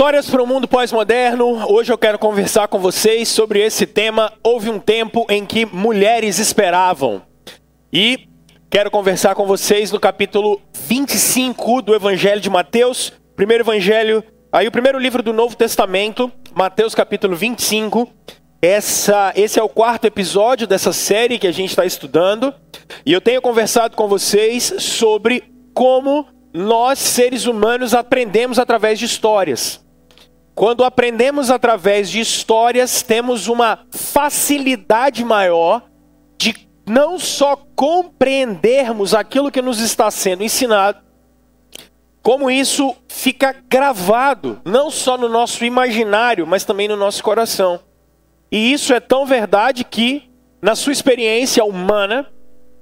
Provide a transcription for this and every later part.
Histórias para o mundo pós-moderno. Hoje eu quero conversar com vocês sobre esse tema. Houve um tempo em que mulheres esperavam. E quero conversar com vocês no capítulo 25 do Evangelho de Mateus, primeiro evangelho, aí o primeiro livro do Novo Testamento, Mateus capítulo 25. Essa, esse é o quarto episódio dessa série que a gente está estudando. E eu tenho conversado com vocês sobre como nós, seres humanos, aprendemos através de histórias. Quando aprendemos através de histórias, temos uma facilidade maior de não só compreendermos aquilo que nos está sendo ensinado, como isso fica gravado, não só no nosso imaginário, mas também no nosso coração. E isso é tão verdade que, na sua experiência humana,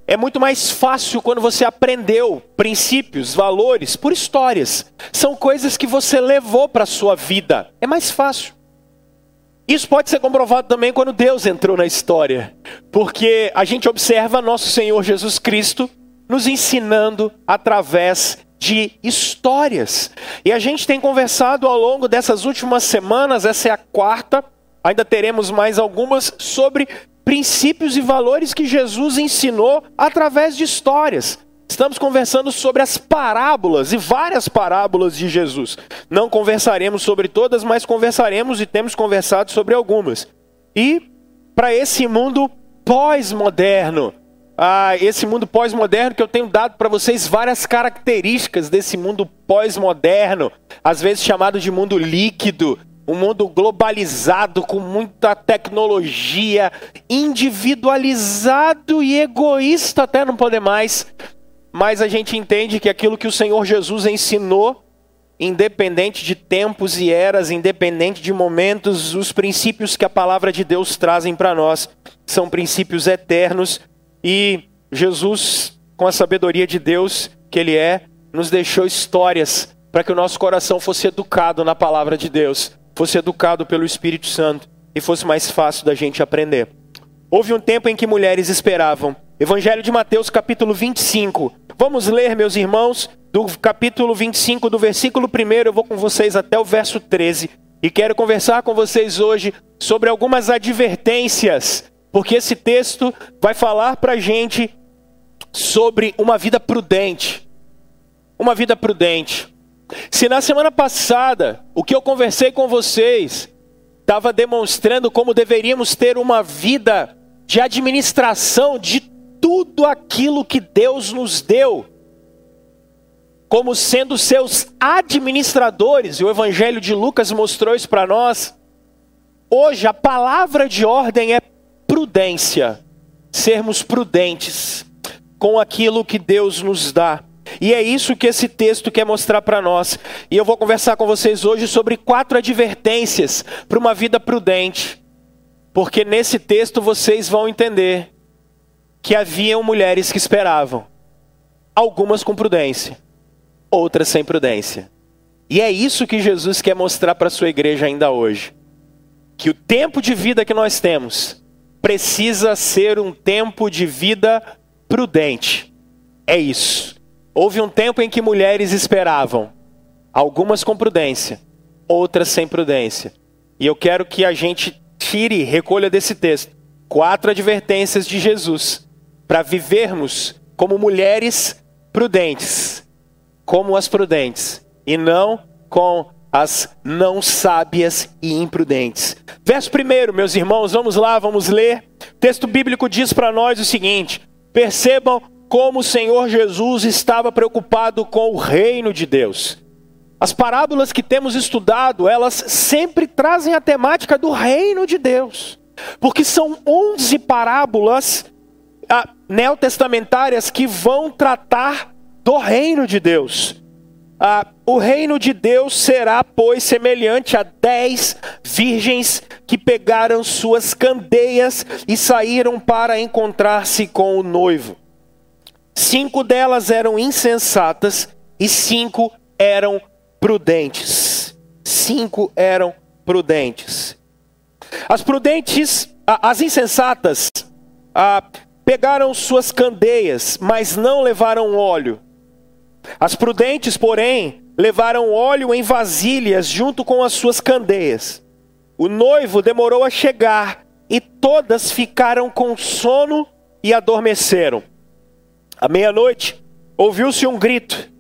é muito mais fácil quando você aprendeu princípios, valores por histórias. São coisas que você levou para a sua vida. É mais fácil. Isso pode ser comprovado também quando Deus entrou na história, porque a gente observa nosso Senhor Jesus Cristo nos ensinando através de histórias. E a gente tem conversado ao longo dessas últimas semanas, essa é a quarta, ainda teremos mais algumas, sobre princípios e valores que Jesus ensinou através de histórias. Estamos conversando sobre as parábolas e várias parábolas de Jesus. Não conversaremos sobre todas, mas conversaremos e temos conversado sobre algumas. E para esse mundo pós-moderno, ah, esse mundo pós-moderno que eu tenho dado para vocês várias características desse mundo pós-moderno, às vezes chamado de mundo líquido, um mundo globalizado, com muita tecnologia, individualizado e egoísta até não poder mais. Mas a gente entende que aquilo que o Senhor Jesus ensinou, independente de tempos e eras, independente de momentos, os princípios que a palavra de Deus trazem para nós são princípios eternos e Jesus, com a sabedoria de Deus que ele é, nos deixou histórias para que o nosso coração fosse educado na palavra de Deus fosse educado pelo Espírito Santo e fosse mais fácil da gente aprender. Houve um tempo em que mulheres esperavam. Evangelho de Mateus, capítulo 25. Vamos ler, meus irmãos, do capítulo 25, do versículo 1, eu vou com vocês até o verso 13. E quero conversar com vocês hoje sobre algumas advertências, porque esse texto vai falar para gente sobre uma vida prudente. Uma vida prudente. Se na semana passada o que eu conversei com vocês estava demonstrando como deveríamos ter uma vida de administração de tudo aquilo que Deus nos deu, como sendo seus administradores, e o Evangelho de Lucas mostrou isso para nós. Hoje a palavra de ordem é prudência, sermos prudentes com aquilo que Deus nos dá. E é isso que esse texto quer mostrar para nós. E eu vou conversar com vocês hoje sobre quatro advertências para uma vida prudente. Porque nesse texto vocês vão entender que haviam mulheres que esperavam, algumas com prudência, outras sem prudência. E é isso que Jesus quer mostrar para a sua igreja ainda hoje. Que o tempo de vida que nós temos precisa ser um tempo de vida prudente. É isso. Houve um tempo em que mulheres esperavam, algumas com prudência, outras sem prudência. E eu quero que a gente tire, recolha desse texto, quatro advertências de Jesus para vivermos como mulheres prudentes, como as prudentes, e não com as não sábias e imprudentes. Verso primeiro, meus irmãos, vamos lá, vamos ler. O texto bíblico diz para nós o seguinte: percebam como o Senhor Jesus estava preocupado com o reino de Deus. As parábolas que temos estudado, elas sempre trazem a temática do reino de Deus. Porque são 11 parábolas ah, neotestamentárias que vão tratar do reino de Deus. Ah, o reino de Deus será, pois, semelhante a dez virgens que pegaram suas candeias e saíram para encontrar-se com o noivo. Cinco delas eram insensatas e cinco eram prudentes. Cinco eram prudentes. As prudentes, as insensatas, pegaram suas candeias, mas não levaram óleo. As prudentes, porém, levaram óleo em vasilhas junto com as suas candeias. O noivo demorou a chegar e todas ficaram com sono e adormeceram. À meia-noite, ouviu-se um grito: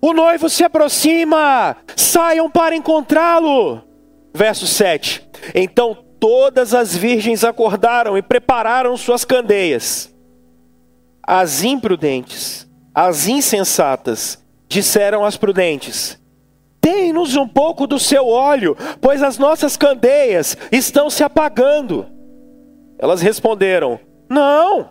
O noivo se aproxima! Saiam para encontrá-lo! Verso 7. Então todas as virgens acordaram e prepararam suas candeias. As imprudentes, as insensatas, disseram às prudentes: Dê-nos um pouco do seu óleo, pois as nossas candeias estão se apagando. Elas responderam: Não,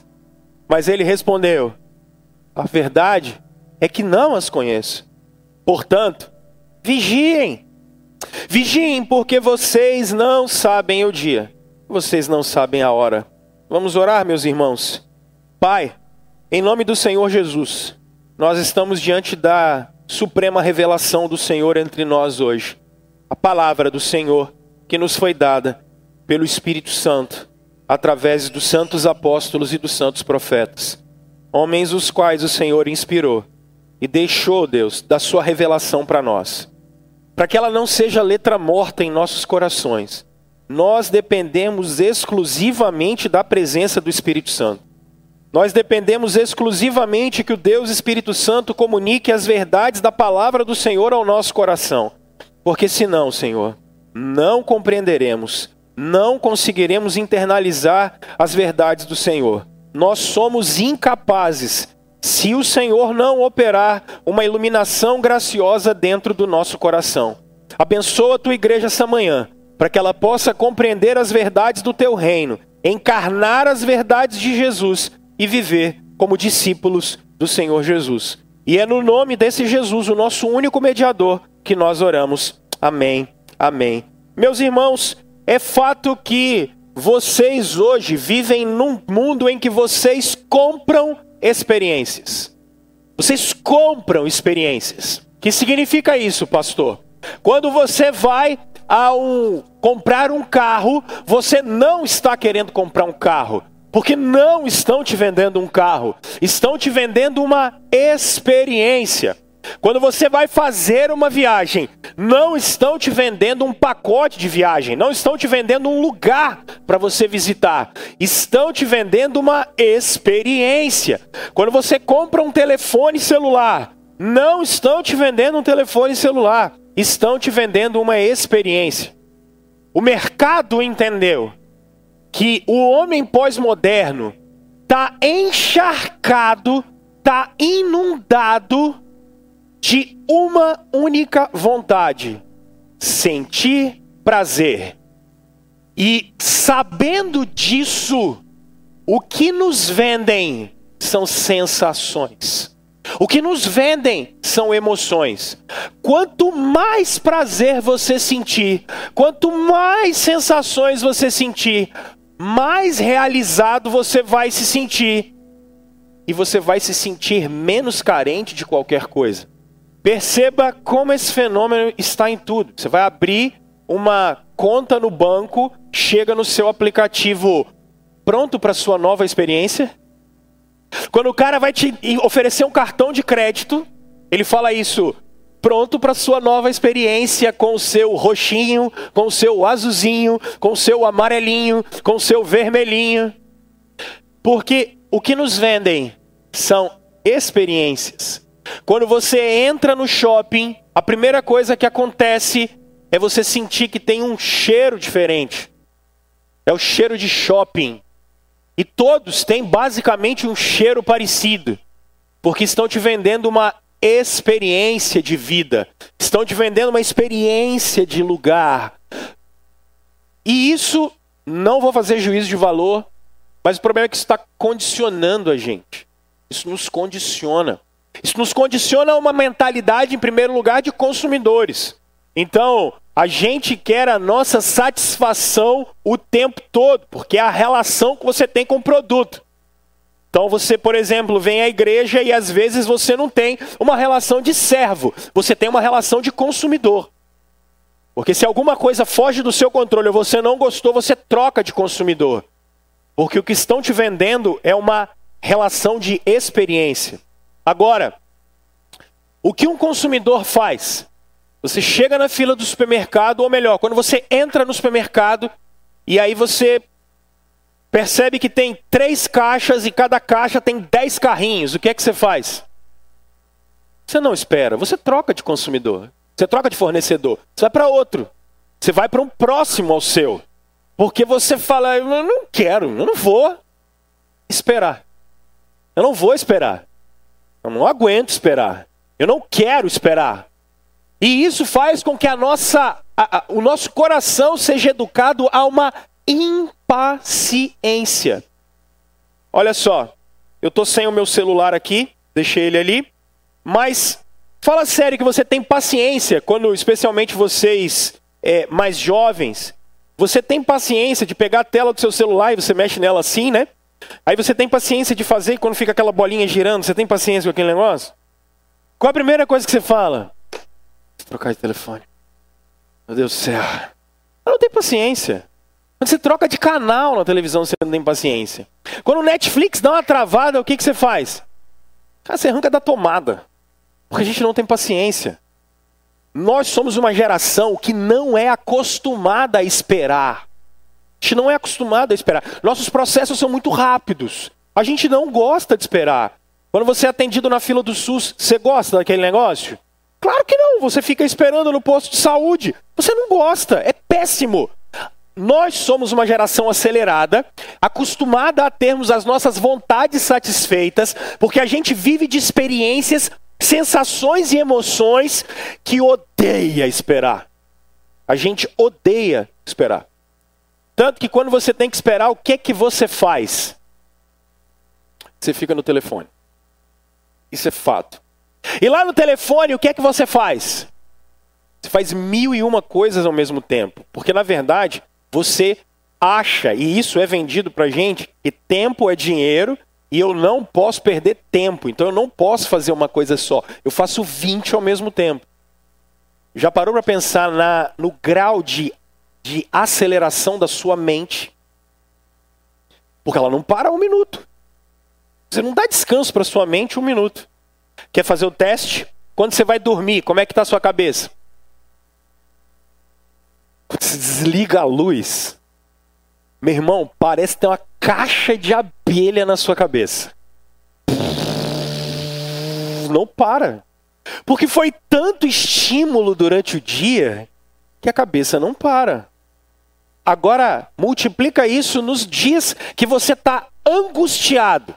Mas ele respondeu: A verdade é que não as conheço. Portanto, vigiem. Vigiem, porque vocês não sabem o dia, vocês não sabem a hora. Vamos orar, meus irmãos. Pai, em nome do Senhor Jesus, nós estamos diante da suprema revelação do Senhor entre nós hoje. A palavra do Senhor que nos foi dada pelo Espírito Santo, através dos santos apóstolos e dos santos profetas, homens os quais o Senhor inspirou e deixou, Deus, da sua revelação para nós, para que ela não seja letra morta em nossos corações. Nós dependemos exclusivamente da presença do Espírito Santo. Nós dependemos exclusivamente que o Deus Espírito Santo comunique as verdades da palavra do Senhor ao nosso coração. Porque senão, Senhor, não compreenderemos, não conseguiremos internalizar as verdades do Senhor. Nós somos incapazes se o Senhor não operar uma iluminação graciosa dentro do nosso coração. Abençoa a tua igreja essa manhã, para que ela possa compreender as verdades do teu reino, encarnar as verdades de Jesus e viver como discípulos do Senhor Jesus. E é no nome desse Jesus, o nosso único mediador, que nós oramos. Amém. Amém. Meus irmãos, é fato que vocês hoje vivem num mundo em que vocês compram experiências. Vocês compram experiências. O que significa isso, pastor? Quando você vai ao comprar um carro, você não está querendo comprar um carro. Porque não estão te vendendo um carro, estão te vendendo uma experiência. Quando você vai fazer uma viagem, não estão te vendendo um pacote de viagem, não estão te vendendo um lugar para você visitar, estão te vendendo uma experiência. Quando você compra um telefone celular, não estão te vendendo um telefone celular, estão te vendendo uma experiência. O mercado entendeu que o homem pós-moderno está encharcado, está inundado de uma única vontade: sentir prazer. E sabendo disso, o que nos vendem são sensações. O que nos vendem são emoções. Quanto mais prazer você sentir, quanto mais sensações você sentir, mais realizado você vai se sentir. E você vai se sentir menos carente de qualquer coisa. Perceba como esse fenômeno está em tudo. Você vai abrir uma conta no banco, chega no seu aplicativo pronto para sua nova experiência. Quando o cara vai te oferecer um cartão de crédito, ele fala isso: pronto para sua nova experiência com o seu roxinho, com o seu azulzinho, com o seu amarelinho, com o seu vermelhinho. Porque o que nos vendem são experiências. Quando você entra no shopping, a primeira coisa que acontece é você sentir que tem um cheiro diferente. É o cheiro de shopping. E todos têm basicamente um cheiro parecido, porque estão te vendendo uma experiência de vida, estão te vendendo uma experiência de lugar. E isso, não vou fazer juízo de valor, mas o problema é que isso está condicionando a gente. Isso nos condiciona. Isso nos condiciona a uma mentalidade, em primeiro lugar, de consumidores. Então, a gente quer a nossa satisfação o tempo todo, porque é a relação que você tem com o produto. Então você, por exemplo, vem à igreja e às vezes você não tem uma relação de servo, você tem uma relação de consumidor. Porque se alguma coisa foge do seu controle ou você não gostou, você troca de consumidor. Porque o que estão te vendendo é uma relação de experiência. Agora, o que um consumidor faz? Você chega na fila do supermercado, ou melhor, quando você entra no supermercado e aí você percebe que tem três caixas e cada caixa tem dez carrinhos, o que é que você faz? Você não espera, você troca de consumidor, você troca de fornecedor, você vai para outro, você vai para um próximo ao seu, porque você fala, eu não quero, eu não vou esperar, eu não vou esperar, eu não aguento esperar, eu não quero esperar. E isso faz com que a nossa, a, a, o nosso coração seja educado a uma impaciência. Olha só, eu estou sem o meu celular aqui, deixei ele ali, mas fala sério que você tem paciência quando, especialmente vocês é, mais jovens, você tem paciência de pegar a tela do seu celular e você mexe nela assim, né? Aí você tem paciência de fazer quando fica aquela bolinha girando, você tem paciência com aquele negócio? Qual a primeira coisa que você fala? trocar de telefone. Meu Deus do céu. Eu não tenho paciência. Quando você troca de canal na televisão, você não tem paciência. Quando o Netflix dá uma travada, o que, que você faz? Cara, você arranca da tomada. Porque a gente não tem paciência. Nós somos uma geração que não é acostumada a esperar. A gente não é acostumado a esperar. Nossos processos são muito rápidos. A gente não gosta de esperar. Quando você é atendido na fila do SUS, você gosta daquele negócio? Claro que não. Você fica esperando no posto de saúde. Você não gosta. É péssimo. Nós somos uma geração acelerada, acostumada a termos as nossas vontades satisfeitas, porque a gente vive de experiências, sensações e emoções que odeia esperar. A gente odeia esperar. Tanto que quando você tem que esperar, o que é que você faz? Você fica no telefone. Isso é fato. E lá no telefone, o que é que você faz? Você faz mil e uma coisas ao mesmo tempo. Porque na verdade, você acha, e isso é vendido para gente, que tempo é dinheiro e eu não posso perder tempo. Então eu não posso fazer uma coisa só. Eu faço 20 ao mesmo tempo. Já parou para pensar na, no grau de, de aceleração da sua mente? Porque ela não para um minuto. Você não dá descanso para sua mente um minuto. Quer fazer o teste? Quando você vai dormir, como é que está a sua cabeça? Você desliga a luz. Meu irmão, parece ter uma caixa de abelha na sua cabeça. Não para. Porque foi tanto estímulo durante o dia que a cabeça não para. Agora, multiplica isso nos dias que você está angustiado.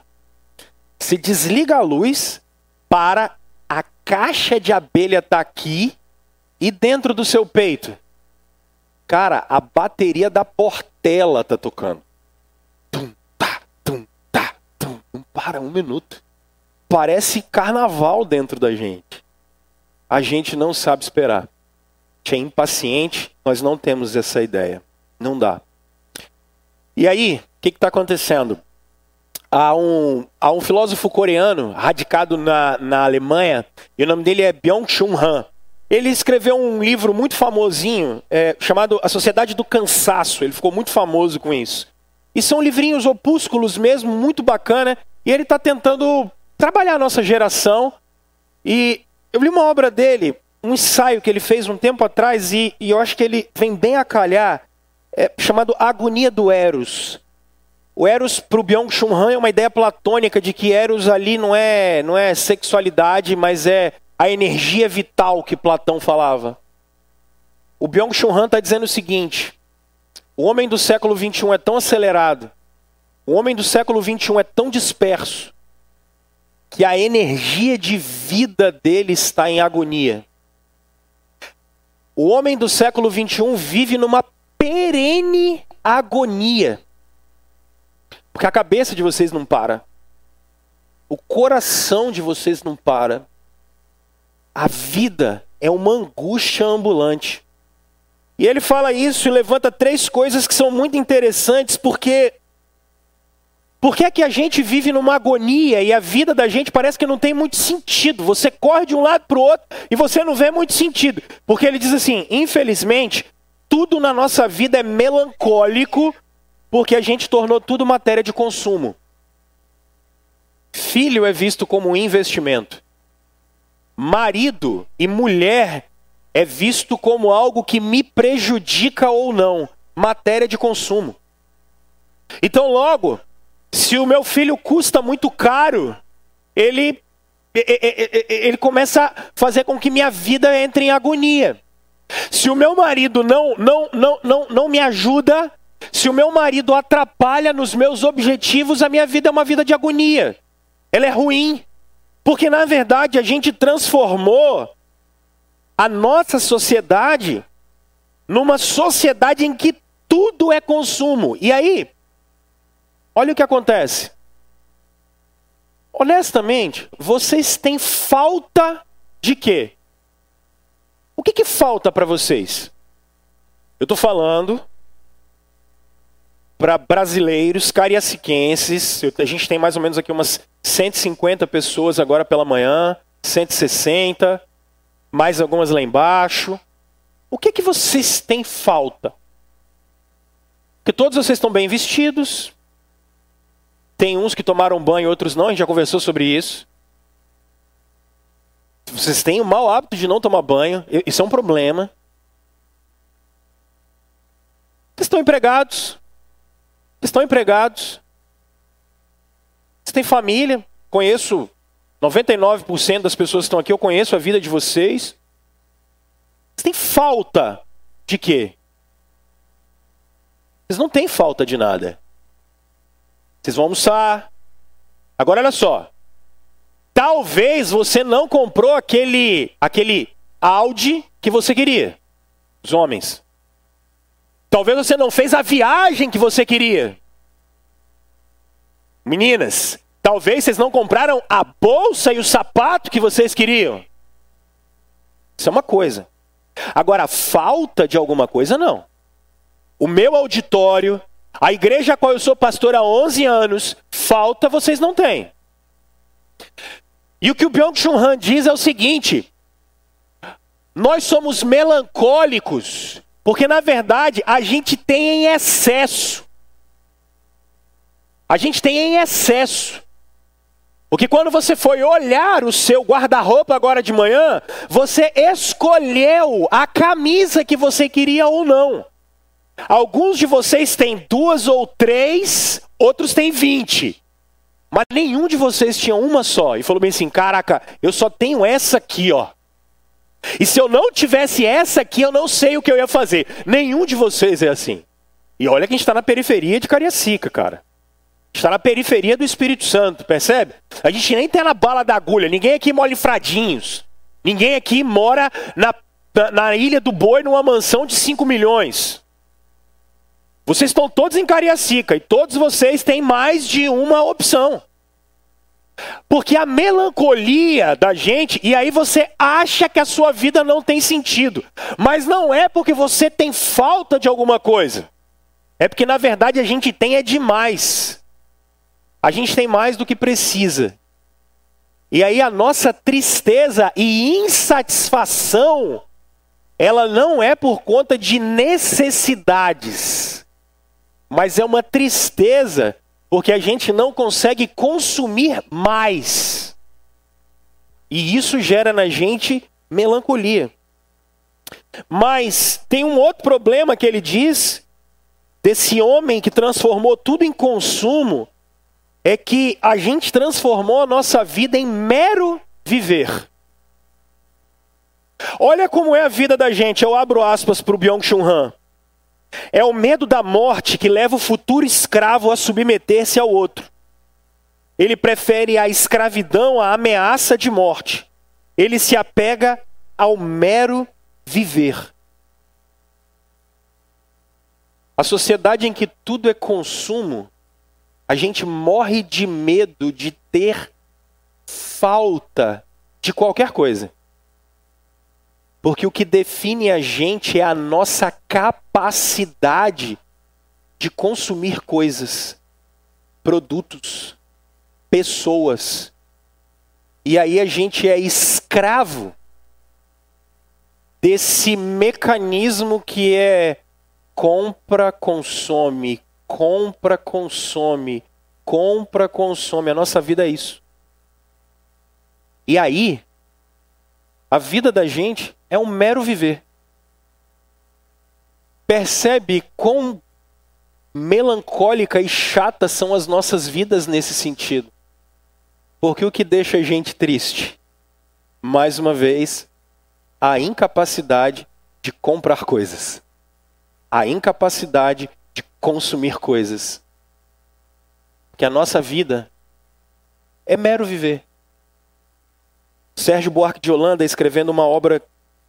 Se desliga a luz para a caixa de abelha estar tá aqui e dentro do seu peito Cara, a bateria da Portela tá tocando. Tum, tá, tum, tá, tum. Não para um minuto. Parece carnaval dentro da gente. A gente não sabe esperar. A gente é impaciente, nós não temos essa ideia. Não dá. E aí, o que está acontecendo? Há um, há um filósofo coreano radicado na, na Alemanha, e o nome dele é Byung-Chul Han. Ele escreveu um livro muito famosinho, é, chamado A Sociedade do Cansaço. Ele ficou muito famoso com isso. E são livrinhos opúsculos mesmo, muito bacana. E ele está tentando trabalhar a nossa geração. E eu li uma obra dele, um ensaio que ele fez um tempo atrás, e, e eu acho que ele vem bem a calhar, é, chamado Agonia do Eros. O Eros para o Byung-Chul Han é uma ideia platônica de que Eros ali não é, não é sexualidade, mas é a energia vital que Platão falava. O Byung-Chul Han está dizendo o seguinte: o homem do século 21 é tão acelerado, o homem do século 21 é tão disperso, que a energia de vida dele está em agonia. O homem do século 21 vive numa perene agonia. Porque a cabeça de vocês não para. o coração de vocês não para. A vida é uma angústia ambulante. E ele fala isso e levanta três coisas que são muito interessantes, porque por que é que a gente vive numa agonia e a vida da gente parece que não tem muito sentido? Você corre de um lado para o outro e você não vê muito sentido. Porque ele diz assim: infelizmente, tudo na nossa vida é melancólico porque a gente tornou tudo matéria de consumo. Filho é visto como um investimento. Marido e mulher é visto como algo que me prejudica ou não, matéria de consumo. Então, logo, se o meu filho custa muito caro, ele, ele começa a fazer com que minha vida entre em agonia. Se o meu marido não, não, não, não, não me ajuda, se o meu marido atrapalha nos meus objetivos, a minha vida é uma vida de agonia. Ela é ruim. Porque na verdade a gente transformou a nossa sociedade numa sociedade em que tudo é consumo. E aí, olha o que acontece. Honestamente, vocês têm falta de quê? Que, que falta para vocês? Eu estou falando para brasileiros cariaciquenses. A gente tem mais ou menos aqui umas 150 pessoas agora pela manhã, 160 mais algumas lá embaixo. O que, que vocês têm falta? Porque todos vocês estão bem vestidos. Tem uns que tomaram banho, outros não, a gente já conversou sobre isso. Vocês têm o mau hábito de não tomar banho, isso é um problema. Vocês estão empregados. Vocês estão empregados. Vocês têm família. Conheço 99% das pessoas que estão aqui, eu conheço a vida de vocês. Vocês têm falta de quê? Vocês não têm falta de nada. Vocês vão almoçar. Agora olha só. Talvez você não comprou aquele aquele Audi que você queria. Os homens. Talvez você não fez a viagem que você queria. Meninas, Talvez vocês não compraram a bolsa e o sapato que vocês queriam. Isso é uma coisa. Agora, falta de alguma coisa, não. O meu auditório, a igreja a qual eu sou pastor há 11 anos, falta vocês não têm. E o que o Byung-Chun Han diz é o seguinte: nós somos melancólicos, porque na verdade a gente tem em excesso. A gente tem em excesso. Porque quando você foi olhar o seu guarda-roupa agora de manhã, você escolheu a camisa que você queria ou não. Alguns de vocês têm duas ou três, outros têm vinte. Mas nenhum de vocês tinha uma só. E falou bem assim: caraca, eu só tenho essa aqui, ó. E se eu não tivesse essa aqui, eu não sei o que eu ia fazer. Nenhum de vocês é assim. E olha que a gente está na periferia de Cariacica, cara. Está na periferia do Espírito Santo, percebe? A gente nem tem na bala da agulha, ninguém aqui mora em Fradinhos. Ninguém aqui mora na, na, na Ilha do Boi numa mansão de 5 milhões. Vocês estão todos em Cariacica e todos vocês têm mais de uma opção. Porque a melancolia da gente, e aí você acha que a sua vida não tem sentido, mas não é porque você tem falta de alguma coisa, é porque na verdade a gente tem é demais. A gente tem mais do que precisa. E aí a nossa tristeza e insatisfação, ela não é por conta de necessidades, mas é uma tristeza porque a gente não consegue consumir mais. E isso gera na gente melancolia. Mas tem um outro problema que ele diz desse homem que transformou tudo em consumo é que a gente transformou a nossa vida em mero viver. Olha como é a vida da gente. Eu abro aspas para o Byung-Chun Han. É o medo da morte que leva o futuro escravo a submeter-se ao outro. Ele prefere a escravidão à ameaça de morte. Ele se apega ao mero viver. A sociedade em que tudo é consumo a gente morre de medo de ter falta de qualquer coisa. Porque o que define a gente é a nossa capacidade de consumir coisas, produtos, pessoas. E aí a gente é escravo desse mecanismo que é compra, consome, compra, consome, compra, consome. A nossa vida é isso. E aí, a vida da gente é um mero viver. Percebe quão melancólica e chata são as nossas vidas nesse sentido. Porque o que deixa a gente triste, mais uma vez, a incapacidade de comprar coisas, a incapacidade de consumir coisas. Que a nossa vida é mero viver. Sérgio Buarque de Holanda, escrevendo uma obra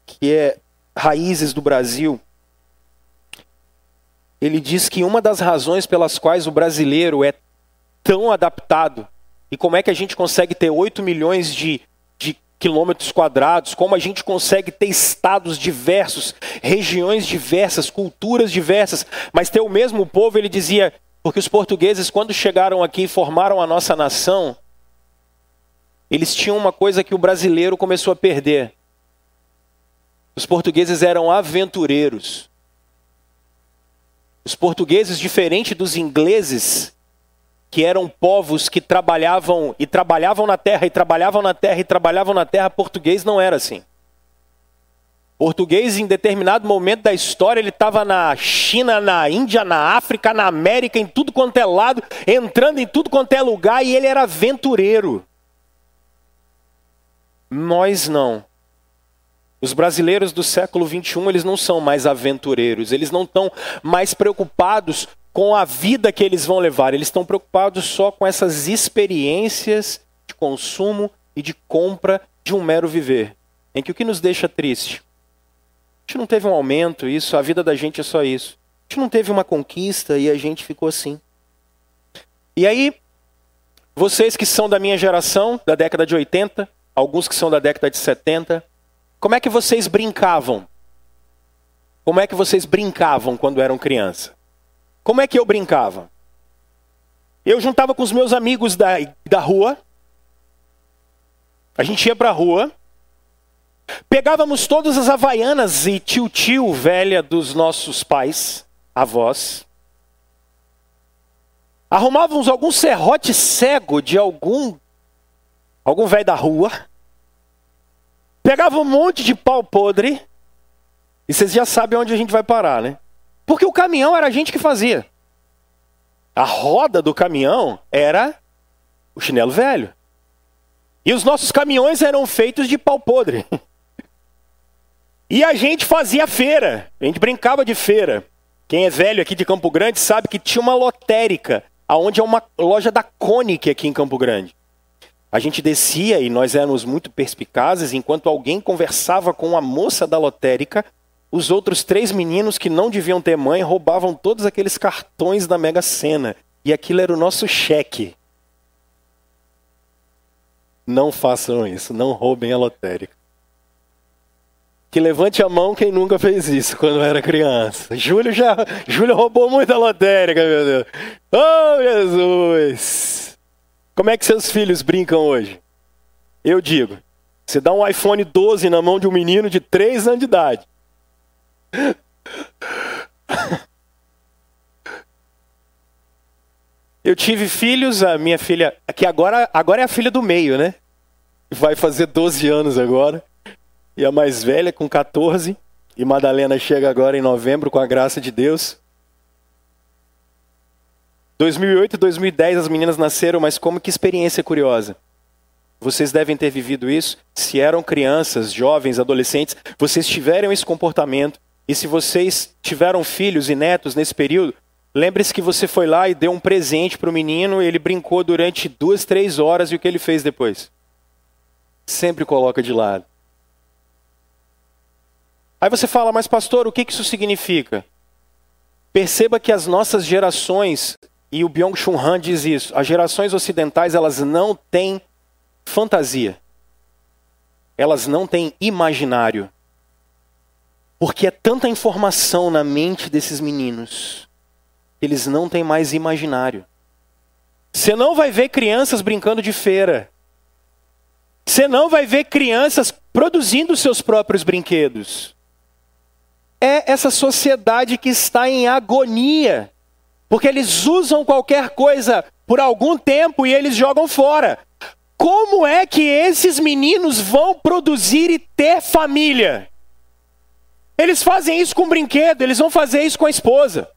que é Raízes do Brasil, ele diz que uma das razões pelas quais o brasileiro é tão adaptado, e como é que a gente consegue ter 8 milhões de, de quilômetros quadrados, como a gente consegue ter estados diversos, regiões diversas, culturas diversas, mas ter o mesmo povo, ele dizia, porque os portugueses, quando chegaram aqui e formaram a nossa nação, eles tinham uma coisa que o brasileiro começou a perder. Os portugueses eram aventureiros. Os portugueses, diferente dos ingleses, que eram povos que trabalhavam e trabalhavam na terra e trabalhavam na terra e trabalhavam na terra, português não era assim. Português, em determinado momento da história, ele estava na China, na Índia, na África, na América, em tudo quanto é lado, entrando em tudo quanto é lugar, e ele era aventureiro. Nós não. Os brasileiros do século 21, eles não são mais aventureiros, eles não estão mais preocupados com a vida que eles vão levar, eles estão preocupados só com essas experiências de consumo e de compra de um mero viver. Em que o que nos deixa triste? A gente não teve um aumento, isso, a vida da gente é só isso. A gente não teve uma conquista e a gente ficou assim. E aí, vocês que são da minha geração, da década de 80, alguns que são da década de 70, como é que vocês brincavam? Como é que vocês brincavam quando eram criança? Como é que eu brincava? Eu juntava com os meus amigos da, da rua. A gente ia para a rua. Pegávamos todas as havaianas e tio-tio velha dos nossos pais, avós. Arrumávamos algum serrote cego de algum algum velho da rua. Pegava um monte de pau podre. E vocês já sabem onde a gente vai parar, né? Porque o caminhão era a gente que fazia. A roda do caminhão era o chinelo velho. E os nossos caminhões eram feitos de pau podre. E a gente fazia feira. A gente brincava de feira. Quem é velho aqui de Campo Grande sabe que tinha uma lotérica, aonde é uma loja da Conic aqui em Campo Grande. A gente descia e nós éramos muito perspicazes, enquanto alguém conversava com a moça da lotérica, os outros três meninos que não deviam ter mãe roubavam todos aqueles cartões da Mega Sena. E aquilo era o nosso cheque. Não façam isso, não roubem a lotérica. Que levante a mão quem nunca fez isso quando era criança. Júlio já, Júlio roubou muita lotérica, meu Deus. Oh, Jesus! Como é que seus filhos brincam hoje? Eu digo, você dá um iPhone 12 na mão de um menino de 3 anos de idade. Eu tive filhos, a minha filha, que agora, agora é a filha do meio, né? Vai fazer 12 anos agora. E a mais velha com 14. E Madalena chega agora em novembro, com a graça de Deus. 2008 e 2010 as meninas nasceram, mas como que experiência curiosa. Vocês devem ter vivido isso. Se eram crianças, jovens, adolescentes, vocês tiveram esse comportamento. E se vocês tiveram filhos e netos nesse período, lembre-se que você foi lá e deu um presente para o menino, ele brincou durante duas, três horas e o que ele fez depois? Sempre coloca de lado. Aí você fala, mas pastor, o que isso significa? Perceba que as nossas gerações e o Byung-Chul Han diz isso. As gerações ocidentais, elas não têm fantasia. Elas não têm imaginário. Porque é tanta informação na mente desses meninos, eles não têm mais imaginário. Você não vai ver crianças brincando de feira. Você não vai ver crianças produzindo seus próprios brinquedos. É essa sociedade que está em agonia, porque eles usam qualquer coisa por algum tempo e eles jogam fora. Como é que esses meninos vão produzir e ter família? Eles fazem isso com brinquedo, eles vão fazer isso com a esposa.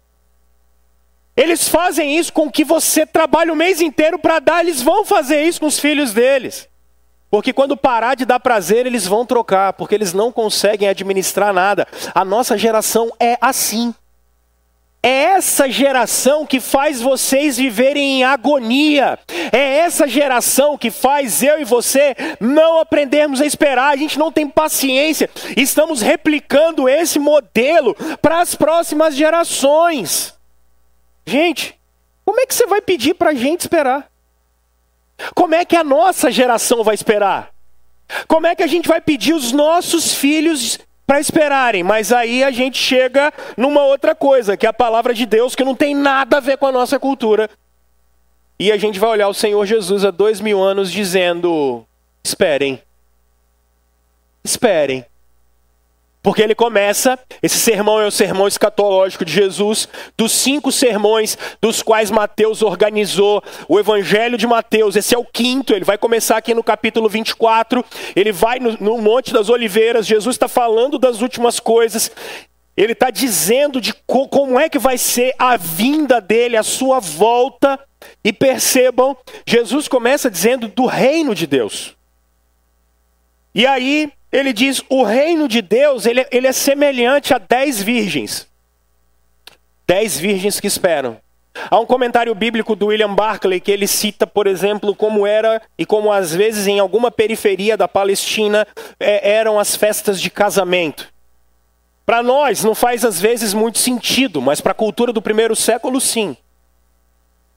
Eles fazem isso com o que você trabalha o mês inteiro para dar, eles vão fazer isso com os filhos deles. Porque quando parar de dar prazer, eles vão trocar, porque eles não conseguem administrar nada. A nossa geração é assim. É essa geração que faz vocês viverem em agonia. É essa geração que faz eu e você não aprendermos a esperar. A gente não tem paciência. Estamos replicando esse modelo para as próximas gerações. Gente, como é que você vai pedir para a gente esperar? Como é que a nossa geração vai esperar? Como é que a gente vai pedir os nossos filhos para esperarem? Mas aí a gente chega numa outra coisa, que é a palavra de Deus, que não tem nada a ver com a nossa cultura. E a gente vai olhar o Senhor Jesus há dois mil anos dizendo: esperem, esperem. Porque ele começa, esse sermão é o sermão escatológico de Jesus, dos cinco sermões dos quais Mateus organizou o Evangelho de Mateus. Esse é o quinto, ele vai começar aqui no capítulo 24. Ele vai no, no Monte das Oliveiras, Jesus está falando das últimas coisas. Ele está dizendo de co como é que vai ser a vinda dele, a sua volta. E percebam, Jesus começa dizendo do reino de Deus. E aí, ele diz: o reino de Deus ele, ele é semelhante a dez virgens. Dez virgens que esperam. Há um comentário bíblico do William Barclay que ele cita, por exemplo, como era e como às vezes em alguma periferia da Palestina é, eram as festas de casamento. Para nós não faz às vezes muito sentido, mas para a cultura do primeiro século sim.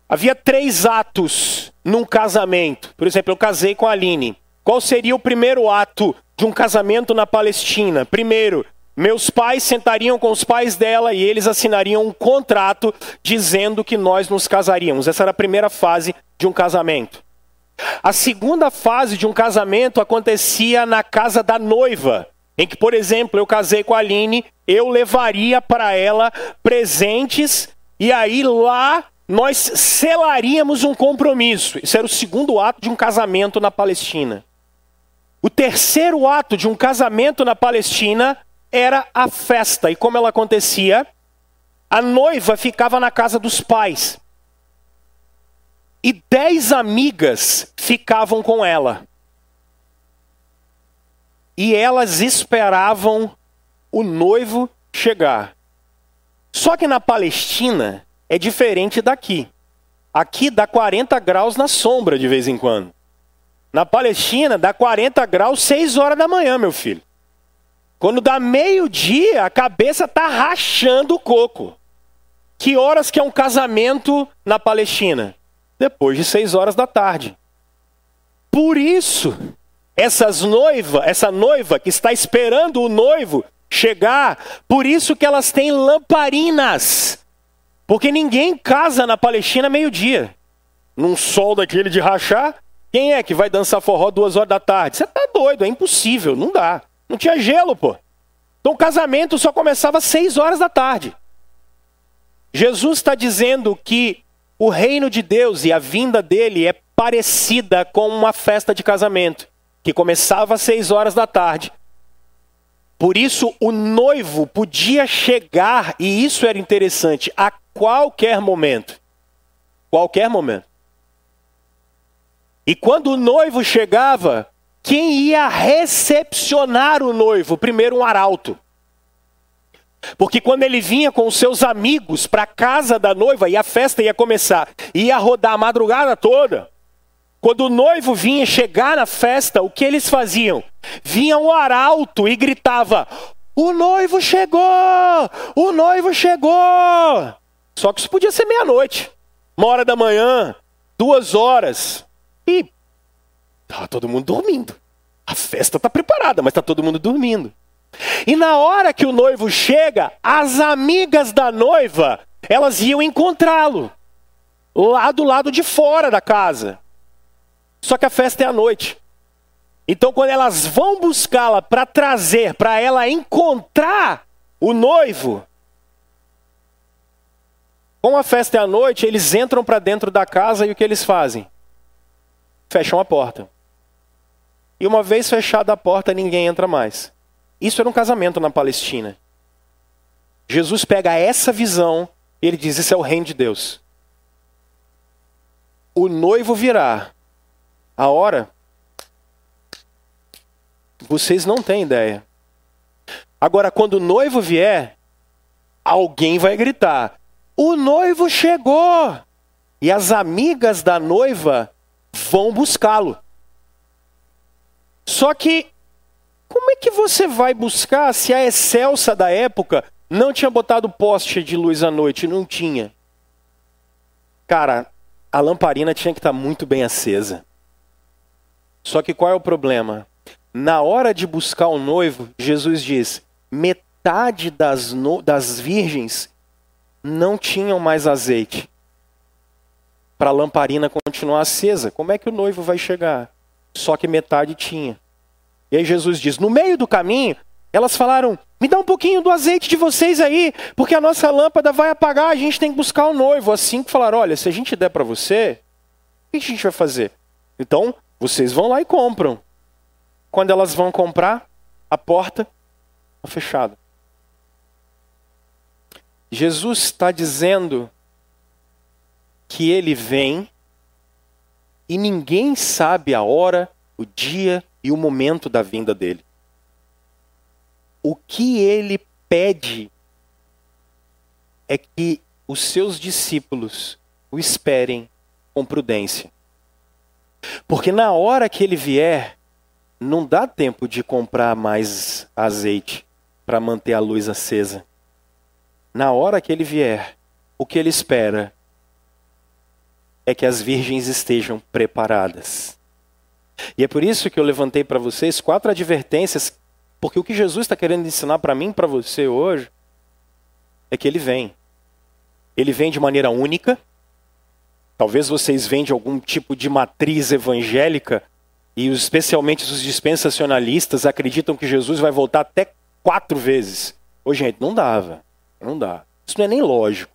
Havia três atos num casamento. Por exemplo, eu casei com a Aline. Qual seria o primeiro ato de um casamento na Palestina. Primeiro, meus pais sentariam com os pais dela e eles assinariam um contrato dizendo que nós nos casaríamos. Essa era a primeira fase de um casamento. A segunda fase de um casamento acontecia na casa da noiva, em que, por exemplo, eu casei com a Aline, eu levaria para ela presentes e aí lá nós selaríamos um compromisso. Isso era o segundo ato de um casamento na Palestina. O terceiro ato de um casamento na Palestina era a festa. E como ela acontecia? A noiva ficava na casa dos pais. E dez amigas ficavam com ela. E elas esperavam o noivo chegar. Só que na Palestina é diferente daqui. Aqui dá 40 graus na sombra de vez em quando. Na Palestina, dá 40 graus 6 horas da manhã, meu filho. Quando dá meio-dia, a cabeça tá rachando o coco. Que horas que é um casamento na Palestina? Depois de 6 horas da tarde. Por isso, essas noiva, essa noiva que está esperando o noivo chegar, por isso que elas têm lamparinas. Porque ninguém casa na Palestina meio-dia. Num sol daquele de rachar, quem é que vai dançar forró duas horas da tarde? Você tá doido, é impossível, não dá. Não tinha gelo, pô. Então o casamento só começava às seis horas da tarde. Jesus está dizendo que o reino de Deus e a vinda dele é parecida com uma festa de casamento, que começava às seis horas da tarde. Por isso, o noivo podia chegar, e isso era interessante, a qualquer momento. Qualquer momento. E quando o noivo chegava, quem ia recepcionar o noivo? Primeiro, um arauto. Porque quando ele vinha com os seus amigos para a casa da noiva e a festa ia começar, ia rodar a madrugada toda. Quando o noivo vinha chegar na festa, o que eles faziam? Vinha um arauto e gritava: O noivo chegou! O noivo chegou! Só que isso podia ser meia-noite, uma hora da manhã, duas horas. E Tá todo mundo dormindo. A festa tá preparada, mas tá todo mundo dormindo. E na hora que o noivo chega, as amigas da noiva, elas iam encontrá-lo lá do lado de fora da casa. Só que a festa é à noite. Então, quando elas vão buscá-la para trazer, para ela encontrar o noivo, como a festa é à noite, eles entram para dentro da casa e o que eles fazem? Fecham a porta. E uma vez fechada a porta, ninguém entra mais. Isso era um casamento na Palestina. Jesus pega essa visão e ele diz: Isso é o reino de Deus. O noivo virá. A hora, vocês não têm ideia. Agora, quando o noivo vier, alguém vai gritar: O noivo chegou! E as amigas da noiva vão buscá-lo. Só que como é que você vai buscar se a Excelsa da época não tinha botado poste de luz à noite? Não tinha. Cara, a lamparina tinha que estar muito bem acesa. Só que qual é o problema? Na hora de buscar o noivo, Jesus diz: metade das, no... das virgens não tinham mais azeite para a lamparina continuar acesa. Como é que o noivo vai chegar? Só que metade tinha. E aí Jesus diz: no meio do caminho, elas falaram: me dá um pouquinho do azeite de vocês aí, porque a nossa lâmpada vai apagar, a gente tem que buscar o noivo. Assim que falaram: olha, se a gente der para você, o que a gente vai fazer? Então, vocês vão lá e compram. Quando elas vão comprar, a porta está fechada. Jesus está dizendo que ele vem e ninguém sabe a hora, o dia e o momento da vinda dele. O que ele pede é que os seus discípulos o esperem com prudência. Porque na hora que ele vier, não dá tempo de comprar mais azeite para manter a luz acesa. Na hora que ele vier, o que ele espera é que as virgens estejam preparadas. E é por isso que eu levantei para vocês quatro advertências, porque o que Jesus está querendo ensinar para mim e para você hoje é que ele vem. Ele vem de maneira única. Talvez vocês venham de algum tipo de matriz evangélica e especialmente os dispensacionalistas acreditam que Jesus vai voltar até quatro vezes. Ô, gente, não dava. Não dá. Isso não é nem lógico.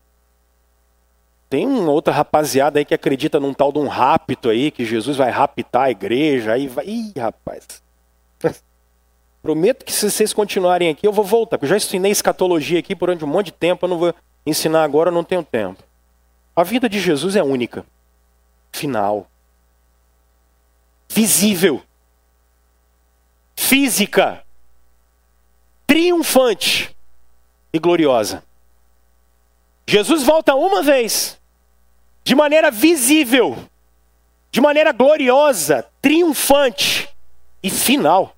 Tem uma outra rapaziada aí que acredita num tal de um rapto aí, que Jesus vai raptar a igreja, aí vai. Ih, rapaz. Prometo que se vocês continuarem aqui, eu vou voltar. Porque eu já ensinei escatologia aqui por um monte de tempo, eu não vou ensinar agora, eu não tenho tempo. A vida de Jesus é única. Final. Visível. Física. Triunfante e gloriosa. Jesus volta uma vez, de maneira visível, de maneira gloriosa, triunfante e final.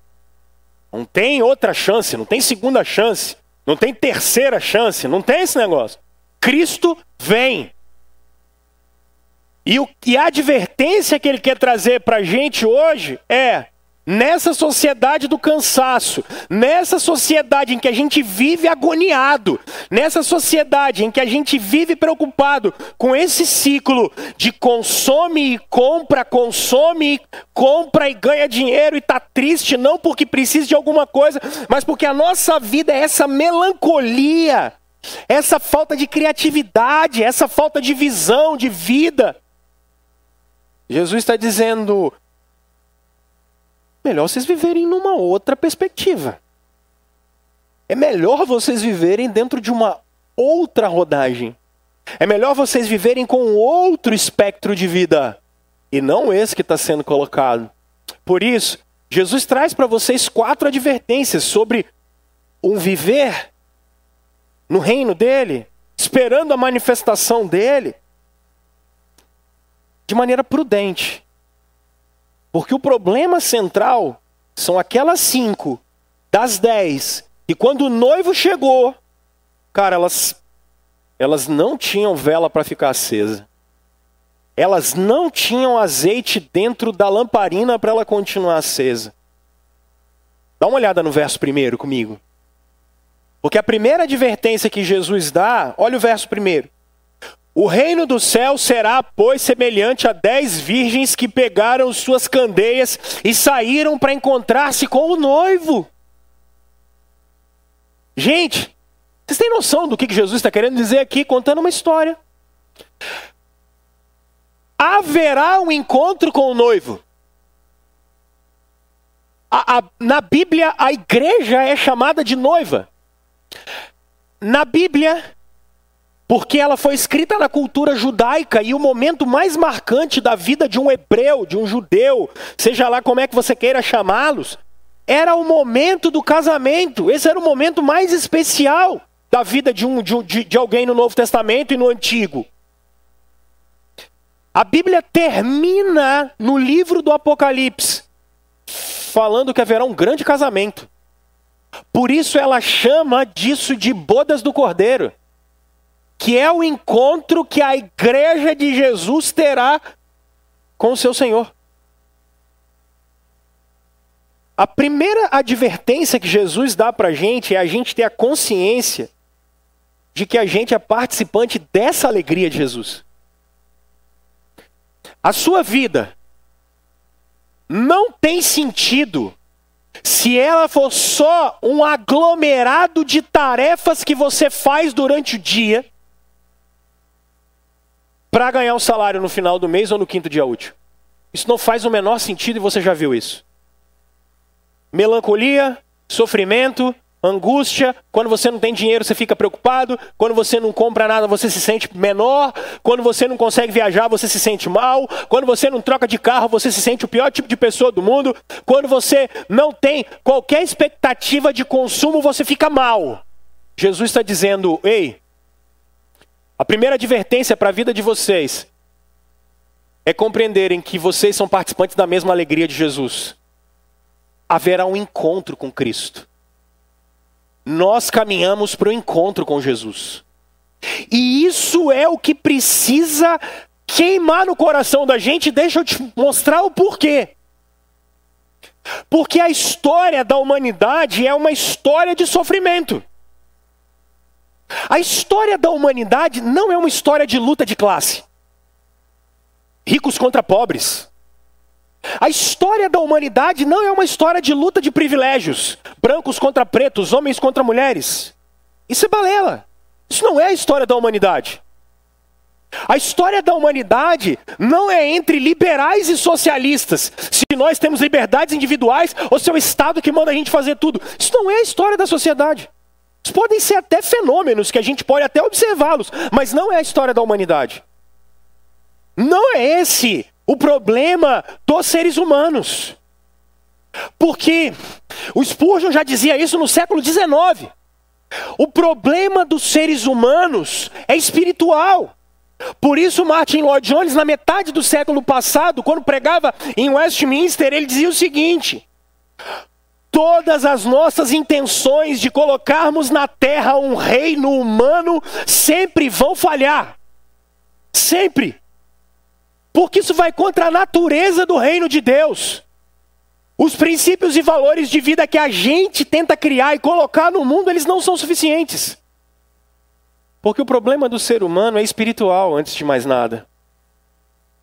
Não tem outra chance, não tem segunda chance, não tem terceira chance, não tem esse negócio. Cristo vem. E, o, e a advertência que ele quer trazer para a gente hoje é: Nessa sociedade do cansaço, nessa sociedade em que a gente vive agoniado, nessa sociedade em que a gente vive preocupado com esse ciclo de consome e compra, consome, compra e ganha dinheiro e tá triste não porque precisa de alguma coisa, mas porque a nossa vida é essa melancolia, essa falta de criatividade, essa falta de visão, de vida. Jesus está dizendo: melhor vocês viverem numa outra perspectiva. É melhor vocês viverem dentro de uma outra rodagem. É melhor vocês viverem com outro espectro de vida e não esse que está sendo colocado. Por isso, Jesus traz para vocês quatro advertências sobre um viver no reino dele, esperando a manifestação dele, de maneira prudente. Porque o problema central são aquelas cinco das dez que quando o noivo chegou, cara, elas, elas não tinham vela para ficar acesa. elas não tinham azeite dentro da lamparina para ela continuar acesa. Dá uma olhada no verso primeiro comigo. Porque a primeira advertência que Jesus dá, olha o verso primeiro. O reino do céu será, pois, semelhante a dez virgens que pegaram suas candeias e saíram para encontrar-se com o noivo. Gente, vocês têm noção do que Jesus está querendo dizer aqui, contando uma história? Haverá um encontro com o noivo. A, a, na Bíblia, a igreja é chamada de noiva. Na Bíblia, porque ela foi escrita na cultura judaica e o momento mais marcante da vida de um hebreu, de um judeu, seja lá como é que você queira chamá-los, era o momento do casamento. Esse era o momento mais especial da vida de, um, de, de, alguém no Novo Testamento e no Antigo. A Bíblia termina no livro do Apocalipse falando que haverá um grande casamento. Por isso ela chama disso de bodas do Cordeiro, que é o encontro que a igreja de Jesus terá com o seu Senhor. A primeira advertência que Jesus dá para a gente é a gente ter a consciência de que a gente é participante dessa alegria de Jesus. A sua vida não tem sentido se ela for só um aglomerado de tarefas que você faz durante o dia para ganhar um salário no final do mês ou no quinto dia útil. Isso não faz o menor sentido e você já viu isso. Melancolia, sofrimento, Angústia, quando você não tem dinheiro, você fica preocupado. Quando você não compra nada, você se sente menor. Quando você não consegue viajar, você se sente mal. Quando você não troca de carro, você se sente o pior tipo de pessoa do mundo. Quando você não tem qualquer expectativa de consumo, você fica mal. Jesus está dizendo: ei, a primeira advertência para a vida de vocês é compreenderem que vocês são participantes da mesma alegria de Jesus. Haverá um encontro com Cristo nós caminhamos para o encontro com Jesus. E isso é o que precisa queimar no coração da gente. Deixa eu te mostrar o porquê. Porque a história da humanidade é uma história de sofrimento. A história da humanidade não é uma história de luta de classe. Ricos contra pobres. A história da humanidade não é uma história de luta de privilégios, brancos contra pretos, homens contra mulheres. Isso é balela. Isso não é a história da humanidade. A história da humanidade não é entre liberais e socialistas, se nós temos liberdades individuais ou se é o Estado que manda a gente fazer tudo. Isso não é a história da sociedade. Podem ser até fenômenos que a gente pode até observá-los, mas não é a história da humanidade. Não é esse o problema dos seres humanos. Porque o Spurgeon já dizia isso no século XIX. O problema dos seres humanos é espiritual. Por isso, Martin Lloyd Jones, na metade do século passado, quando pregava em Westminster, ele dizia o seguinte: Todas as nossas intenções de colocarmos na terra um reino humano sempre vão falhar. Sempre. Porque isso vai contra a natureza do reino de Deus. Os princípios e valores de vida que a gente tenta criar e colocar no mundo, eles não são suficientes. Porque o problema do ser humano é espiritual, antes de mais nada.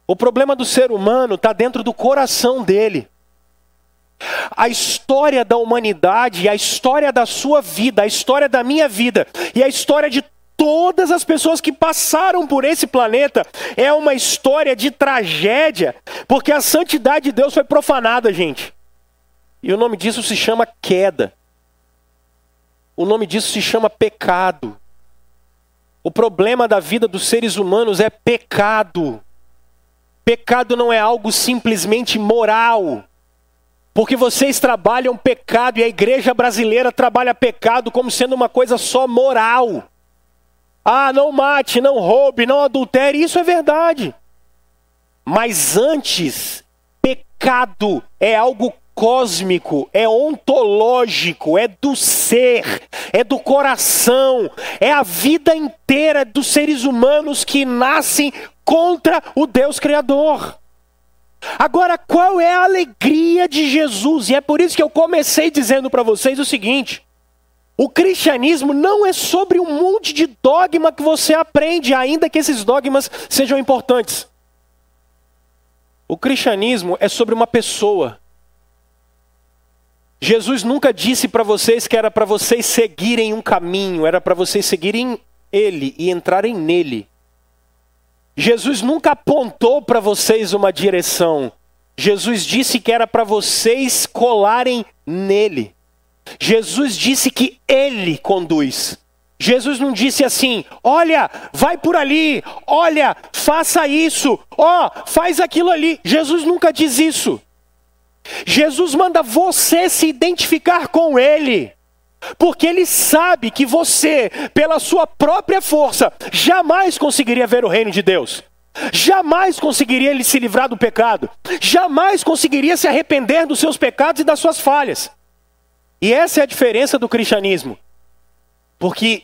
O problema do ser humano está dentro do coração dele. A história da humanidade, a história da sua vida, a história da minha vida e a história de todas as pessoas que passaram por esse planeta é uma história de tragédia, porque a santidade de Deus foi profanada, gente. E o nome disso se chama queda. O nome disso se chama pecado. O problema da vida dos seres humanos é pecado. Pecado não é algo simplesmente moral. Porque vocês trabalham pecado e a igreja brasileira trabalha pecado como sendo uma coisa só moral. Ah, não mate, não roube, não adultere, isso é verdade. Mas antes, pecado é algo cósmico, é ontológico, é do ser, é do coração, é a vida inteira dos seres humanos que nascem contra o Deus Criador. Agora, qual é a alegria de Jesus? E é por isso que eu comecei dizendo para vocês o seguinte: o cristianismo não é sobre um monte de dogma que você aprende, ainda que esses dogmas sejam importantes. O cristianismo é sobre uma pessoa. Jesus nunca disse para vocês que era para vocês seguirem um caminho, era para vocês seguirem ele e entrarem nele. Jesus nunca apontou para vocês uma direção. Jesus disse que era para vocês colarem nele. Jesus disse que ele conduz. Jesus não disse assim: olha, vai por ali, olha, faça isso, ó, oh, faz aquilo ali. Jesus nunca diz isso. Jesus manda você se identificar com Ele, porque Ele sabe que você, pela sua própria força, jamais conseguiria ver o reino de Deus. Jamais conseguiria ele se livrar do pecado, jamais conseguiria se arrepender dos seus pecados e das suas falhas. E essa é a diferença do cristianismo. Porque,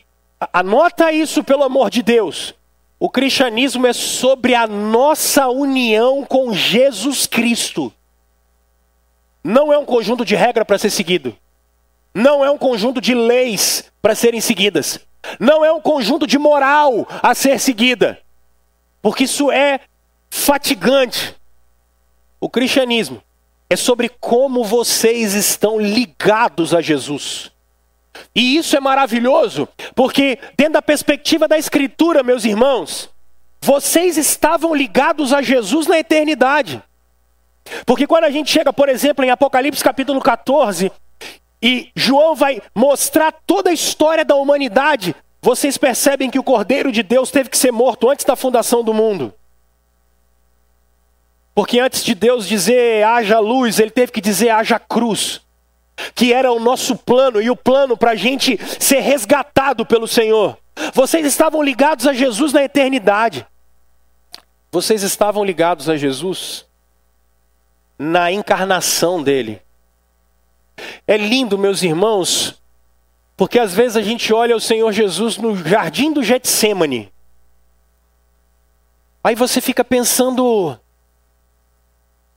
anota isso pelo amor de Deus, o cristianismo é sobre a nossa união com Jesus Cristo. Não é um conjunto de regras para ser seguido. Não é um conjunto de leis para serem seguidas. Não é um conjunto de moral a ser seguida. Porque isso é fatigante. O cristianismo é sobre como vocês estão ligados a Jesus. E isso é maravilhoso, porque dentro da perspectiva da Escritura, meus irmãos, vocês estavam ligados a Jesus na eternidade. Porque quando a gente chega, por exemplo, em Apocalipse capítulo 14, e João vai mostrar toda a história da humanidade, vocês percebem que o Cordeiro de Deus teve que ser morto antes da fundação do mundo. Porque antes de Deus dizer haja luz, ele teve que dizer haja cruz. Que era o nosso plano e o plano para a gente ser resgatado pelo Senhor. Vocês estavam ligados a Jesus na eternidade. Vocês estavam ligados a Jesus na encarnação dele. É lindo, meus irmãos, porque às vezes a gente olha o Senhor Jesus no jardim do Getsemane. Aí você fica pensando,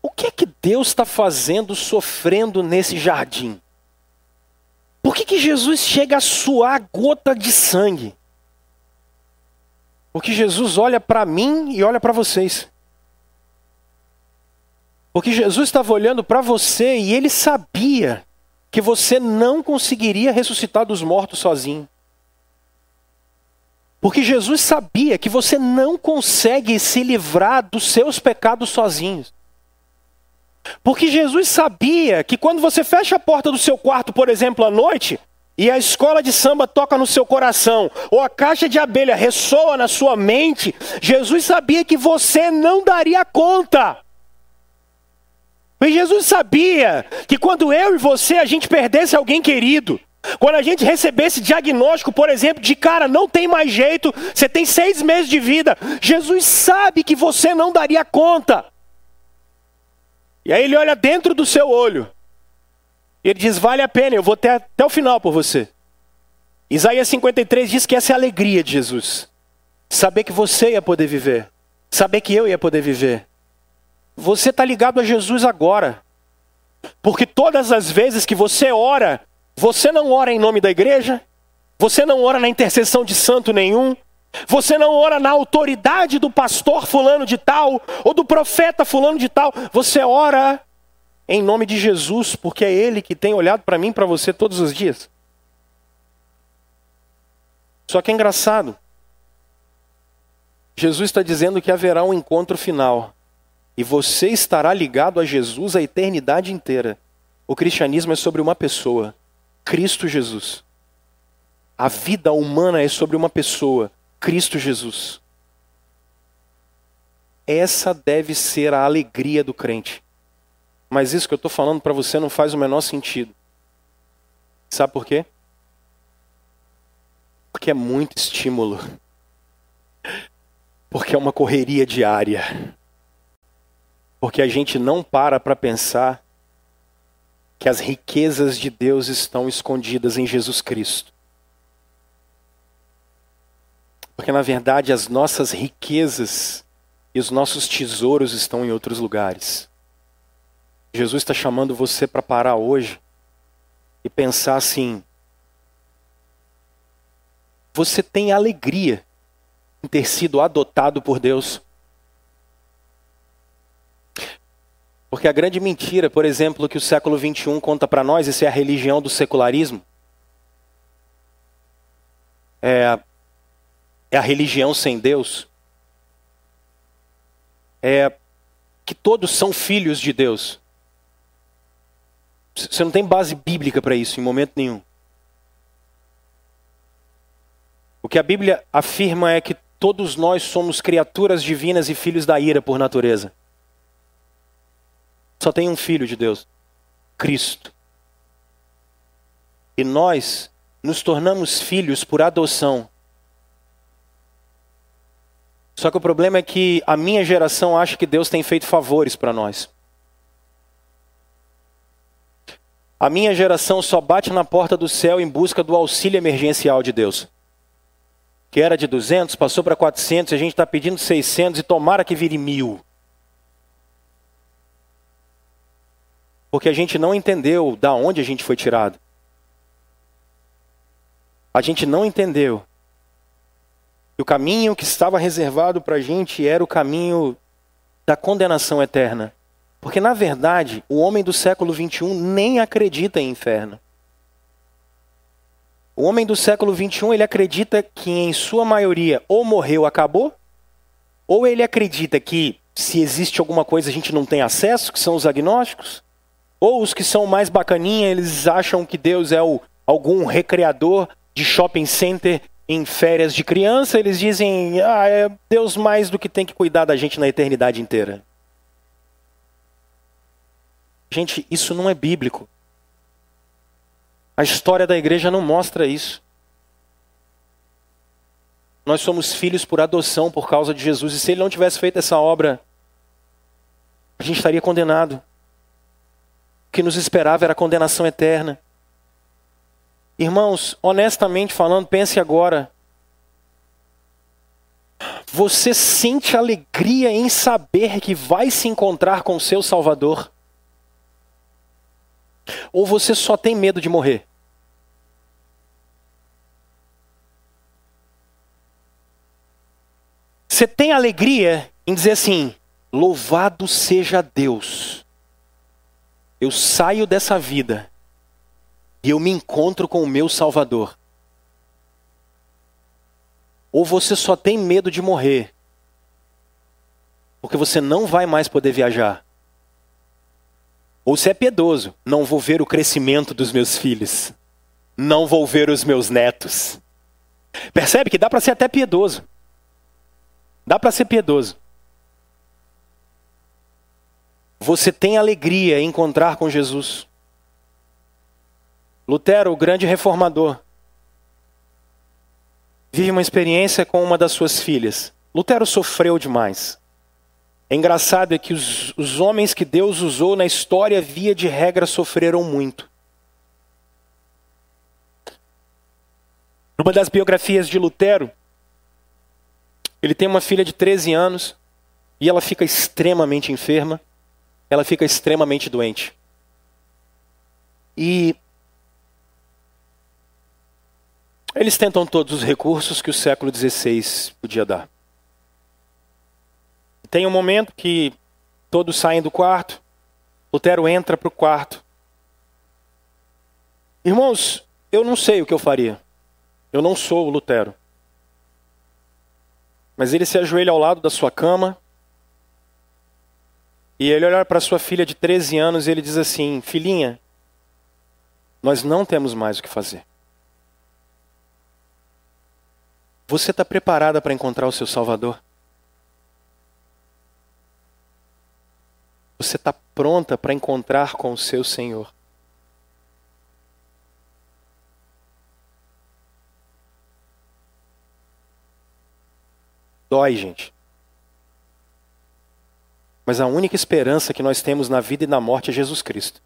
o que é que Deus está fazendo, sofrendo nesse jardim? Por que, que Jesus chega a suar gota de sangue? Porque Jesus olha para mim e olha para vocês. Porque Jesus estava olhando para você e ele sabia que você não conseguiria ressuscitar dos mortos sozinho. Porque Jesus sabia que você não consegue se livrar dos seus pecados sozinhos. Porque Jesus sabia que quando você fecha a porta do seu quarto, por exemplo, à noite, e a escola de samba toca no seu coração, ou a caixa de abelha ressoa na sua mente, Jesus sabia que você não daria conta. Mas Jesus sabia que quando eu e você a gente perdesse alguém querido, quando a gente recebesse diagnóstico, por exemplo, de cara, não tem mais jeito, você tem seis meses de vida, Jesus sabe que você não daria conta. E aí ele olha dentro do seu olho. E ele diz: Vale a pena, eu vou até, até o final por você. Isaías 53 diz que essa é a alegria de Jesus. Saber que você ia poder viver. Saber que eu ia poder viver. Você está ligado a Jesus agora. Porque todas as vezes que você ora, você não ora em nome da igreja, você não ora na intercessão de santo nenhum, você não ora na autoridade do pastor fulano de tal, ou do profeta fulano de tal. Você ora em nome de Jesus, porque é Ele que tem olhado para mim, para você todos os dias. Só que é engraçado. Jesus está dizendo que haverá um encontro final. E você estará ligado a Jesus a eternidade inteira. O cristianismo é sobre uma pessoa, Cristo Jesus. A vida humana é sobre uma pessoa, Cristo Jesus. Essa deve ser a alegria do crente. Mas isso que eu estou falando para você não faz o menor sentido. Sabe por quê? Porque é muito estímulo. Porque é uma correria diária. Porque a gente não para para pensar que as riquezas de Deus estão escondidas em Jesus Cristo. Porque na verdade as nossas riquezas e os nossos tesouros estão em outros lugares. Jesus está chamando você para parar hoje e pensar assim: você tem alegria em ter sido adotado por Deus? Porque a grande mentira, por exemplo, que o século XXI conta para nós, isso é a religião do secularismo. É, é a religião sem Deus. É que todos são filhos de Deus. Você não tem base bíblica para isso em momento nenhum. O que a Bíblia afirma é que todos nós somos criaturas divinas e filhos da ira por natureza. Só tem um filho de Deus, Cristo. E nós nos tornamos filhos por adoção. Só que o problema é que a minha geração acha que Deus tem feito favores para nós. A minha geração só bate na porta do céu em busca do auxílio emergencial de Deus. Que era de 200, passou para 400, a gente está pedindo 600 e tomara que vire mil. Porque a gente não entendeu da onde a gente foi tirado. A gente não entendeu que o caminho que estava reservado para a gente era o caminho da condenação eterna. Porque, na verdade, o homem do século XXI nem acredita em inferno. O homem do século XXI ele acredita que, em sua maioria, ou morreu, acabou, ou ele acredita que, se existe alguma coisa, a gente não tem acesso, que são os agnósticos, ou os que são mais bacaninha, eles acham que Deus é o, algum recreador de shopping center em férias de criança, eles dizem, ah, é Deus mais do que tem que cuidar da gente na eternidade inteira. Gente, isso não é bíblico. A história da igreja não mostra isso. Nós somos filhos por adoção por causa de Jesus. E se ele não tivesse feito essa obra, a gente estaria condenado. Que nos esperava era a condenação eterna. Irmãos, honestamente falando, pense agora. Você sente alegria em saber que vai se encontrar com o seu Salvador? Ou você só tem medo de morrer? Você tem alegria em dizer assim: louvado seja Deus. Eu saio dessa vida e eu me encontro com o meu Salvador. Ou você só tem medo de morrer, porque você não vai mais poder viajar. Ou se é piedoso, não vou ver o crescimento dos meus filhos. Não vou ver os meus netos. Percebe que dá para ser até piedoso. Dá para ser piedoso. Você tem alegria em encontrar com Jesus. Lutero, o grande reformador, vive uma experiência com uma das suas filhas. Lutero sofreu demais. É engraçado é que os, os homens que Deus usou na história, via de regra, sofreram muito. Numa das biografias de Lutero, ele tem uma filha de 13 anos e ela fica extremamente enferma, ela fica extremamente doente. E eles tentam todos os recursos que o século XVI podia dar. Tem um momento que todos saem do quarto, Lutero entra para o quarto. Irmãos, eu não sei o que eu faria. Eu não sou o Lutero. Mas ele se ajoelha ao lado da sua cama. E ele olha para sua filha de 13 anos e ele diz assim: Filhinha, nós não temos mais o que fazer. Você está preparada para encontrar o seu Salvador? Você está pronta para encontrar com o seu Senhor? Dói, gente. Mas a única esperança que nós temos na vida e na morte é Jesus Cristo.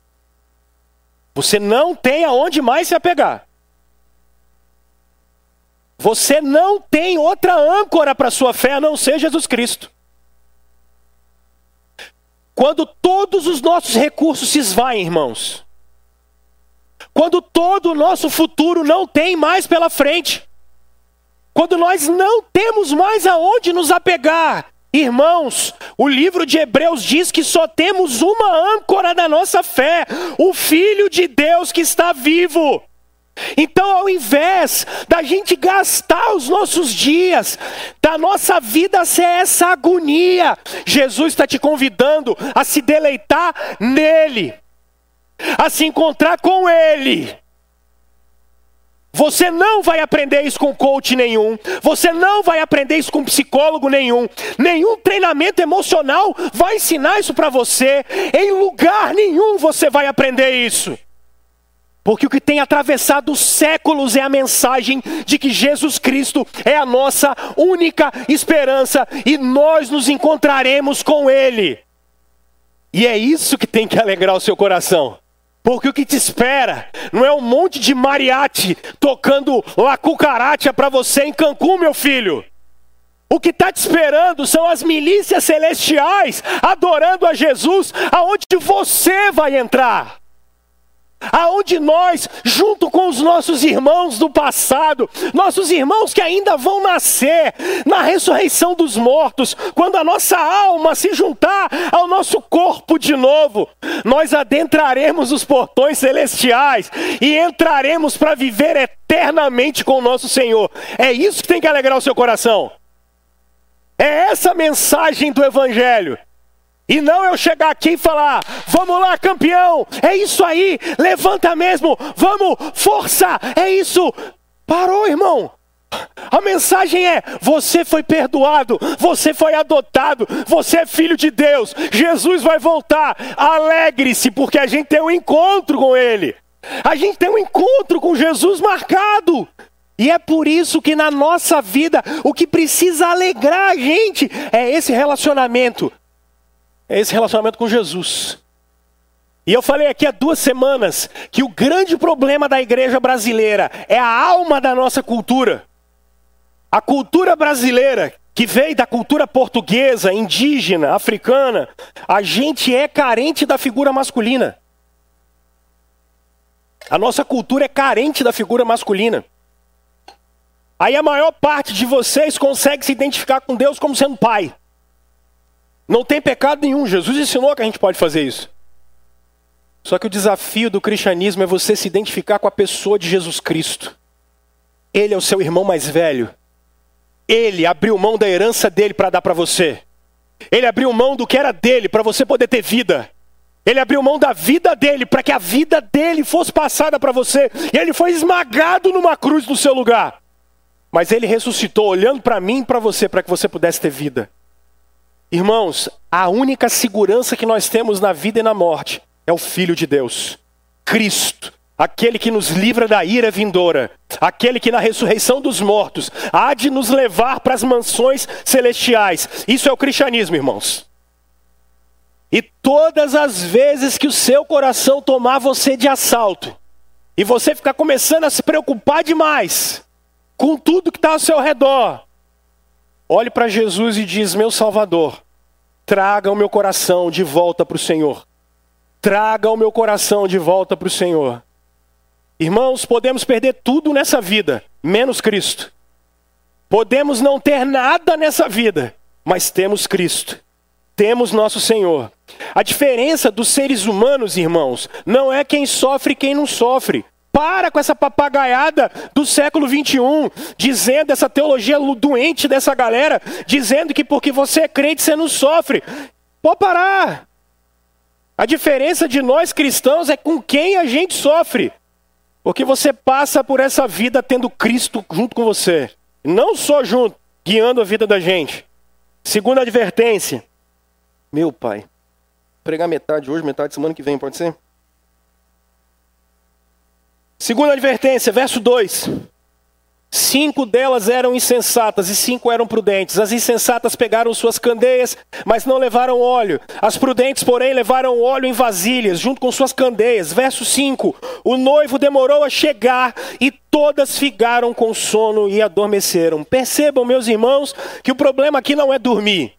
Você não tem aonde mais se apegar. Você não tem outra âncora para sua fé a não ser Jesus Cristo. Quando todos os nossos recursos se esvaem, irmãos, quando todo o nosso futuro não tem mais pela frente, quando nós não temos mais aonde nos apegar, Irmãos, o livro de Hebreus diz que só temos uma âncora da nossa fé, o Filho de Deus que está vivo. Então, ao invés da gente gastar os nossos dias, da nossa vida ser essa agonia, Jesus está te convidando a se deleitar nele, a se encontrar com Ele. Você não vai aprender isso com coach nenhum. Você não vai aprender isso com psicólogo nenhum. Nenhum treinamento emocional vai ensinar isso para você. Em lugar nenhum você vai aprender isso. Porque o que tem atravessado séculos é a mensagem de que Jesus Cristo é a nossa única esperança e nós nos encontraremos com Ele. E é isso que tem que alegrar o seu coração. Porque o que te espera não é um monte de mariachi tocando la cucaracha para você em Cancún, meu filho. O que está te esperando são as milícias celestiais adorando a Jesus, aonde você vai entrar aonde nós, junto com os nossos irmãos do passado, nossos irmãos que ainda vão nascer na ressurreição dos mortos, quando a nossa alma se juntar ao nosso corpo de novo, nós adentraremos os portões celestiais e entraremos para viver eternamente com o nosso Senhor. É isso que tem que alegrar o seu coração. É essa mensagem do Evangelho. E não eu chegar aqui e falar: vamos lá, campeão, é isso aí, levanta mesmo, vamos, força, é isso. Parou, irmão. A mensagem é: você foi perdoado, você foi adotado, você é filho de Deus, Jesus vai voltar. Alegre-se, porque a gente tem um encontro com Ele, a gente tem um encontro com Jesus marcado. E é por isso que na nossa vida o que precisa alegrar a gente é esse relacionamento é esse relacionamento com Jesus. E eu falei aqui há duas semanas que o grande problema da igreja brasileira é a alma da nossa cultura. A cultura brasileira, que veio da cultura portuguesa, indígena, africana, a gente é carente da figura masculina. A nossa cultura é carente da figura masculina. Aí a maior parte de vocês consegue se identificar com Deus como sendo pai. Não tem pecado nenhum. Jesus ensinou que a gente pode fazer isso. Só que o desafio do cristianismo é você se identificar com a pessoa de Jesus Cristo. Ele é o seu irmão mais velho. Ele abriu mão da herança dele para dar para você. Ele abriu mão do que era dele para você poder ter vida. Ele abriu mão da vida dele para que a vida dele fosse passada para você. E ele foi esmagado numa cruz no seu lugar. Mas ele ressuscitou olhando para mim e para você para que você pudesse ter vida. Irmãos, a única segurança que nós temos na vida e na morte é o Filho de Deus, Cristo, aquele que nos livra da ira vindoura, aquele que na ressurreição dos mortos há de nos levar para as mansões celestiais. Isso é o cristianismo, irmãos. E todas as vezes que o seu coração tomar você de assalto, e você ficar começando a se preocupar demais com tudo que está ao seu redor, Olhe para Jesus e diz: Meu Salvador, traga o meu coração de volta para o Senhor. Traga o meu coração de volta para o Senhor. Irmãos, podemos perder tudo nessa vida, menos Cristo. Podemos não ter nada nessa vida, mas temos Cristo. Temos nosso Senhor. A diferença dos seres humanos, irmãos, não é quem sofre e quem não sofre. Para com essa papagaiada do século 21, dizendo essa teologia doente dessa galera, dizendo que porque você é crente você não sofre. Pode parar. A diferença de nós cristãos é com quem a gente sofre. Porque você passa por essa vida tendo Cristo junto com você. Não só junto, guiando a vida da gente. Segunda advertência. Meu pai. Pregar metade hoje, metade semana que vem, pode ser? Segunda advertência, verso 2. Cinco delas eram insensatas e cinco eram prudentes. As insensatas pegaram suas candeias, mas não levaram óleo. As prudentes, porém, levaram óleo em vasilhas, junto com suas candeias. Verso 5: O noivo demorou a chegar e todas ficaram com sono e adormeceram. Percebam, meus irmãos, que o problema aqui não é dormir.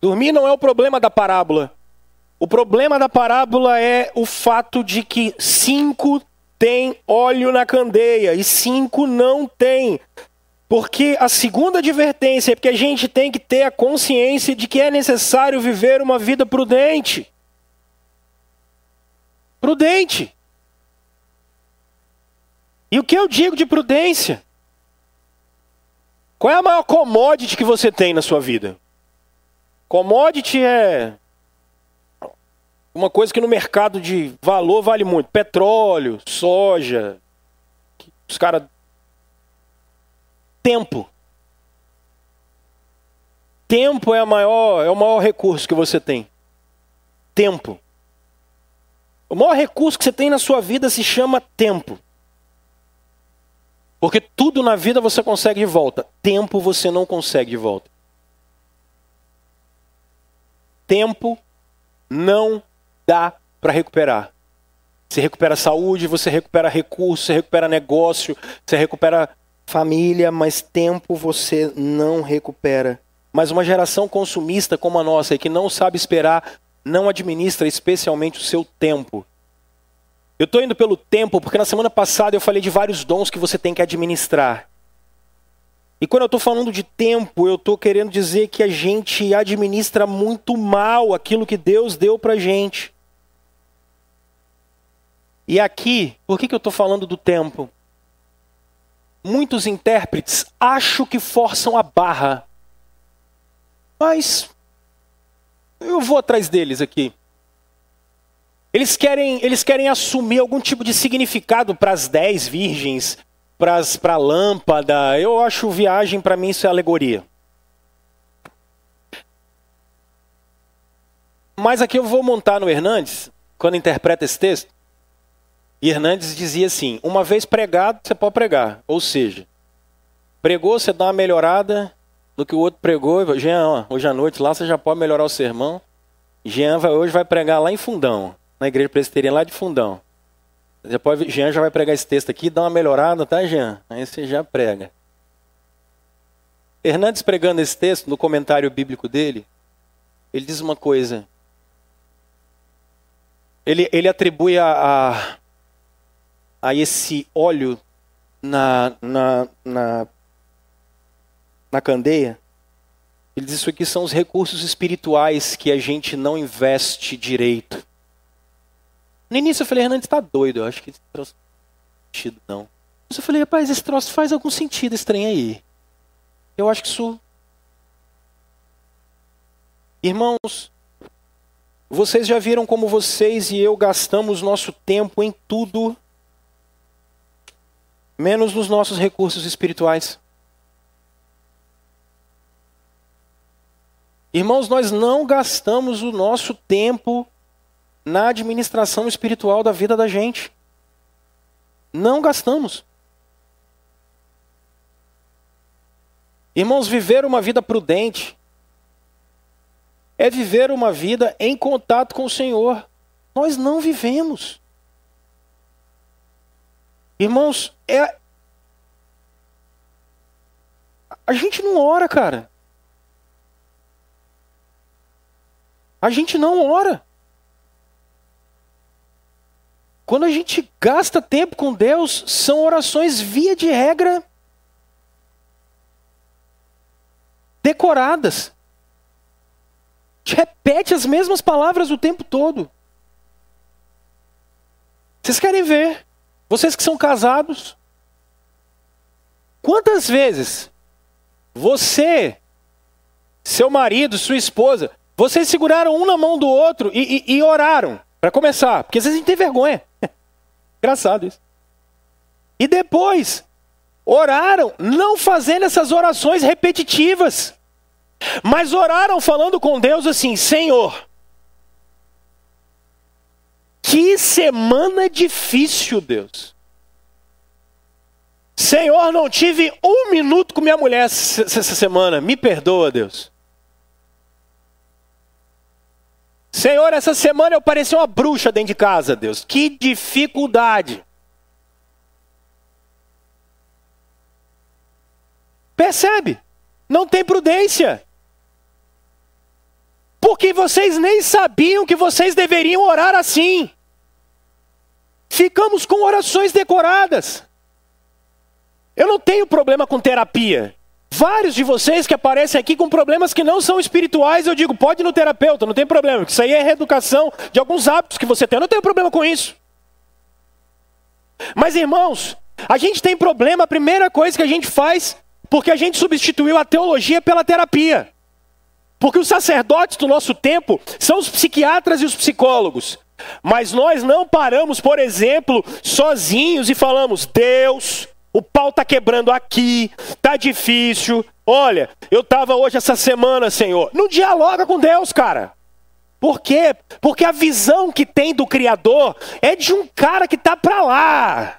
Dormir não é o problema da parábola. O problema da parábola é o fato de que cinco tem óleo na candeia e cinco não tem. Porque a segunda advertência é porque a gente tem que ter a consciência de que é necessário viver uma vida prudente. Prudente. E o que eu digo de prudência? Qual é a maior commodity que você tem na sua vida? Commodity é uma coisa que no mercado de valor vale muito: petróleo, soja, os caras. Tempo. Tempo é, maior, é o maior recurso que você tem. Tempo. O maior recurso que você tem na sua vida se chama tempo. Porque tudo na vida você consegue de volta. Tempo você não consegue de volta. Tempo não dá para recuperar. Você recupera saúde, você recupera recursos, você recupera negócio, você recupera família, mas tempo você não recupera. Mas uma geração consumista como a nossa, que não sabe esperar, não administra especialmente o seu tempo. Eu estou indo pelo tempo porque na semana passada eu falei de vários dons que você tem que administrar. E quando eu estou falando de tempo, eu estou querendo dizer que a gente administra muito mal aquilo que Deus deu para gente. E aqui, por que, que eu estou falando do tempo? Muitos intérpretes acham que forçam a barra. Mas eu vou atrás deles aqui. Eles querem, eles querem assumir algum tipo de significado para as dez virgens, para a lâmpada. Eu acho viagem, para mim, isso é alegoria. Mas aqui eu vou montar no Hernandes, quando interpreta esse texto. E Hernandes dizia assim: uma vez pregado, você pode pregar. Ou seja, pregou, você dá uma melhorada no que o outro pregou. Jean, hoje à noite lá você já pode melhorar o sermão. Jean vai, hoje vai pregar lá em Fundão, na igreja presbiteriana lá de Fundão. Já pode, Jean já vai pregar esse texto aqui, dá uma melhorada, tá, Jean? Aí você já prega. Hernandes pregando esse texto, no comentário bíblico dele, ele diz uma coisa. Ele, ele atribui a, a a esse óleo na, na, na, na candeia, ele diz isso aqui são os recursos espirituais que a gente não investe direito. No início eu falei, Hernandes está doido, eu acho que esse troço não faz sentido não. Mas eu falei, rapaz, esse troço faz algum sentido estranho aí. Eu acho que isso... Irmãos, vocês já viram como vocês e eu gastamos nosso tempo em tudo menos nos nossos recursos espirituais. Irmãos, nós não gastamos o nosso tempo na administração espiritual da vida da gente. Não gastamos. Irmãos, viver uma vida prudente é viver uma vida em contato com o Senhor. Nós não vivemos. Irmãos, é. A gente não ora, cara. A gente não ora. Quando a gente gasta tempo com Deus, são orações via de regra decoradas. Gente repete as mesmas palavras o tempo todo. Vocês querem ver? Vocês que são casados, quantas vezes você, seu marido, sua esposa, vocês seguraram um na mão do outro e, e, e oraram para começar? Porque às vezes a gente tem vergonha. Engraçado isso. E depois, oraram não fazendo essas orações repetitivas, mas oraram falando com Deus assim: Senhor, que semana difícil, Deus. Senhor, não tive um minuto com minha mulher essa semana. Me perdoa, Deus. Senhor, essa semana eu pareci uma bruxa dentro de casa, Deus. Que dificuldade. Percebe? Não tem prudência. Porque vocês nem sabiam que vocês deveriam orar assim. Ficamos com orações decoradas. Eu não tenho problema com terapia. Vários de vocês que aparecem aqui com problemas que não são espirituais, eu digo, pode ir no terapeuta, não tem problema. Isso aí é reeducação de alguns hábitos que você tem. Eu não tenho problema com isso. Mas irmãos, a gente tem problema, a primeira coisa que a gente faz, porque a gente substituiu a teologia pela terapia. Porque os sacerdotes do nosso tempo são os psiquiatras e os psicólogos. Mas nós não paramos, por exemplo, sozinhos e falamos: Deus, o pau está quebrando aqui, tá difícil. Olha, eu estava hoje essa semana, Senhor. Não dialoga com Deus, cara. Por quê? Porque a visão que tem do Criador é de um cara que está para lá.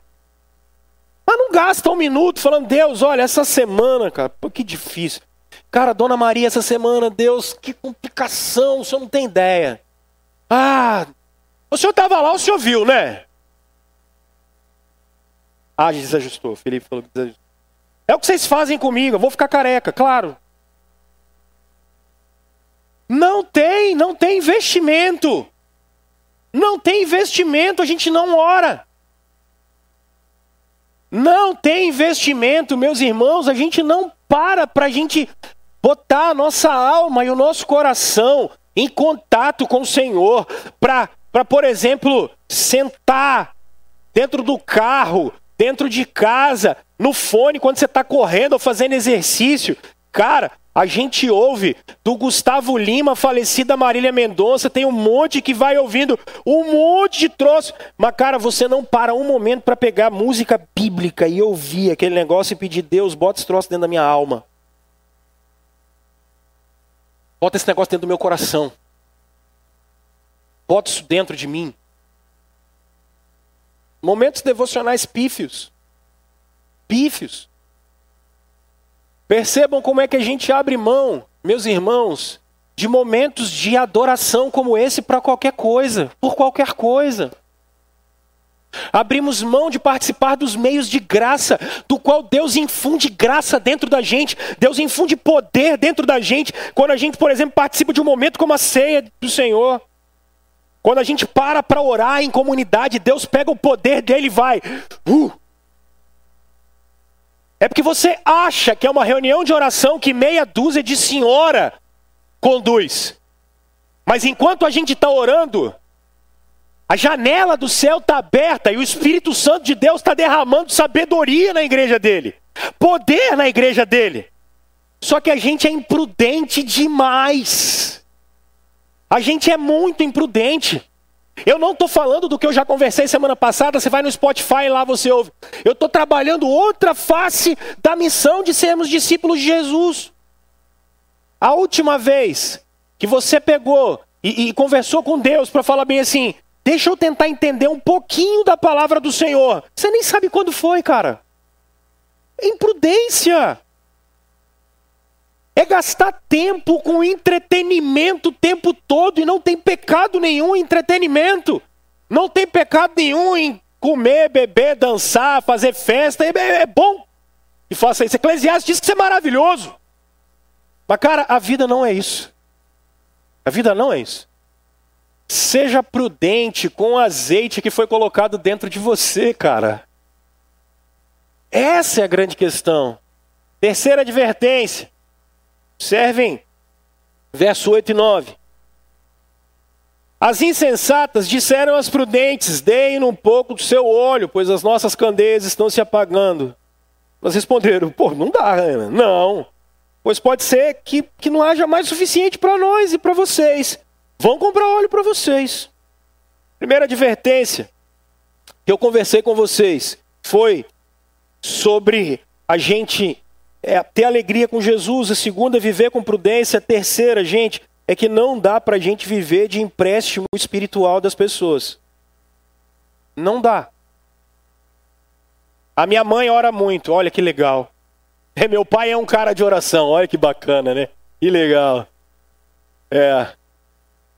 Mas não gasta um minuto falando, Deus, olha, essa semana, cara, pô, que difícil. Cara, Dona Maria, essa semana, Deus, que complicação, o senhor não tem ideia. Ah, o senhor estava lá, o senhor viu, né? Ah, desajustou. Felipe falou que desajustou. É o que vocês fazem comigo, eu vou ficar careca, claro. Não tem, não tem investimento. Não tem investimento, a gente não ora. Não tem investimento, meus irmãos, a gente não para para a gente botar a nossa alma e o nosso coração em contato com o Senhor, para, por exemplo, sentar dentro do carro, dentro de casa, no fone, quando você está correndo ou fazendo exercício. Cara, a gente ouve do Gustavo Lima, falecida Marília Mendonça, tem um monte que vai ouvindo, um monte de troço. Mas, cara, você não para um momento para pegar música bíblica e ouvir aquele negócio e pedir, Deus, bota esse troço dentro da minha alma. Bota esse negócio dentro do meu coração. Bota isso dentro de mim. Momentos devocionais pífios. Pífios. Percebam como é que a gente abre mão, meus irmãos, de momentos de adoração como esse para qualquer coisa, por qualquer coisa. Abrimos mão de participar dos meios de graça, do qual Deus infunde graça dentro da gente, Deus infunde poder dentro da gente, quando a gente, por exemplo, participa de um momento como a ceia do Senhor. Quando a gente para para orar em comunidade, Deus pega o poder dele e vai. Uh! É porque você acha que é uma reunião de oração que meia dúzia de senhora conduz. Mas enquanto a gente está orando, a janela do céu está aberta e o Espírito Santo de Deus está derramando sabedoria na igreja dele, poder na igreja dele. Só que a gente é imprudente demais. A gente é muito imprudente. Eu não estou falando do que eu já conversei semana passada, você vai no Spotify lá você ouve. Eu estou trabalhando outra face da missão de sermos discípulos de Jesus. A última vez que você pegou e, e conversou com Deus para falar bem assim, Deixa eu tentar entender um pouquinho da palavra do Senhor. Você nem sabe quando foi, cara. É imprudência. É gastar tempo com entretenimento o tempo todo e não tem pecado nenhum em entretenimento. Não tem pecado nenhum em comer, beber, dançar, fazer festa. É, é bom. E faça isso. Eclesiastes diz que isso é maravilhoso. Mas, cara, a vida não é isso. A vida não é isso. Seja prudente com o azeite que foi colocado dentro de você, cara. Essa é a grande questão. Terceira advertência. Observem, verso 8 e 9. As insensatas disseram às prudentes: Deem um pouco do seu óleo, pois as nossas candeias estão se apagando. Elas responderam: Pô, não dá, Ana. Não. Pois pode ser que, que não haja mais suficiente para nós e para vocês. Vão comprar óleo para vocês. Primeira advertência que eu conversei com vocês foi sobre a gente é, ter alegria com Jesus. A segunda, viver com prudência. A terceira, gente, é que não dá para a gente viver de empréstimo espiritual das pessoas. Não dá. A minha mãe ora muito, olha que legal. É, meu pai é um cara de oração, olha que bacana, né? Que legal. É.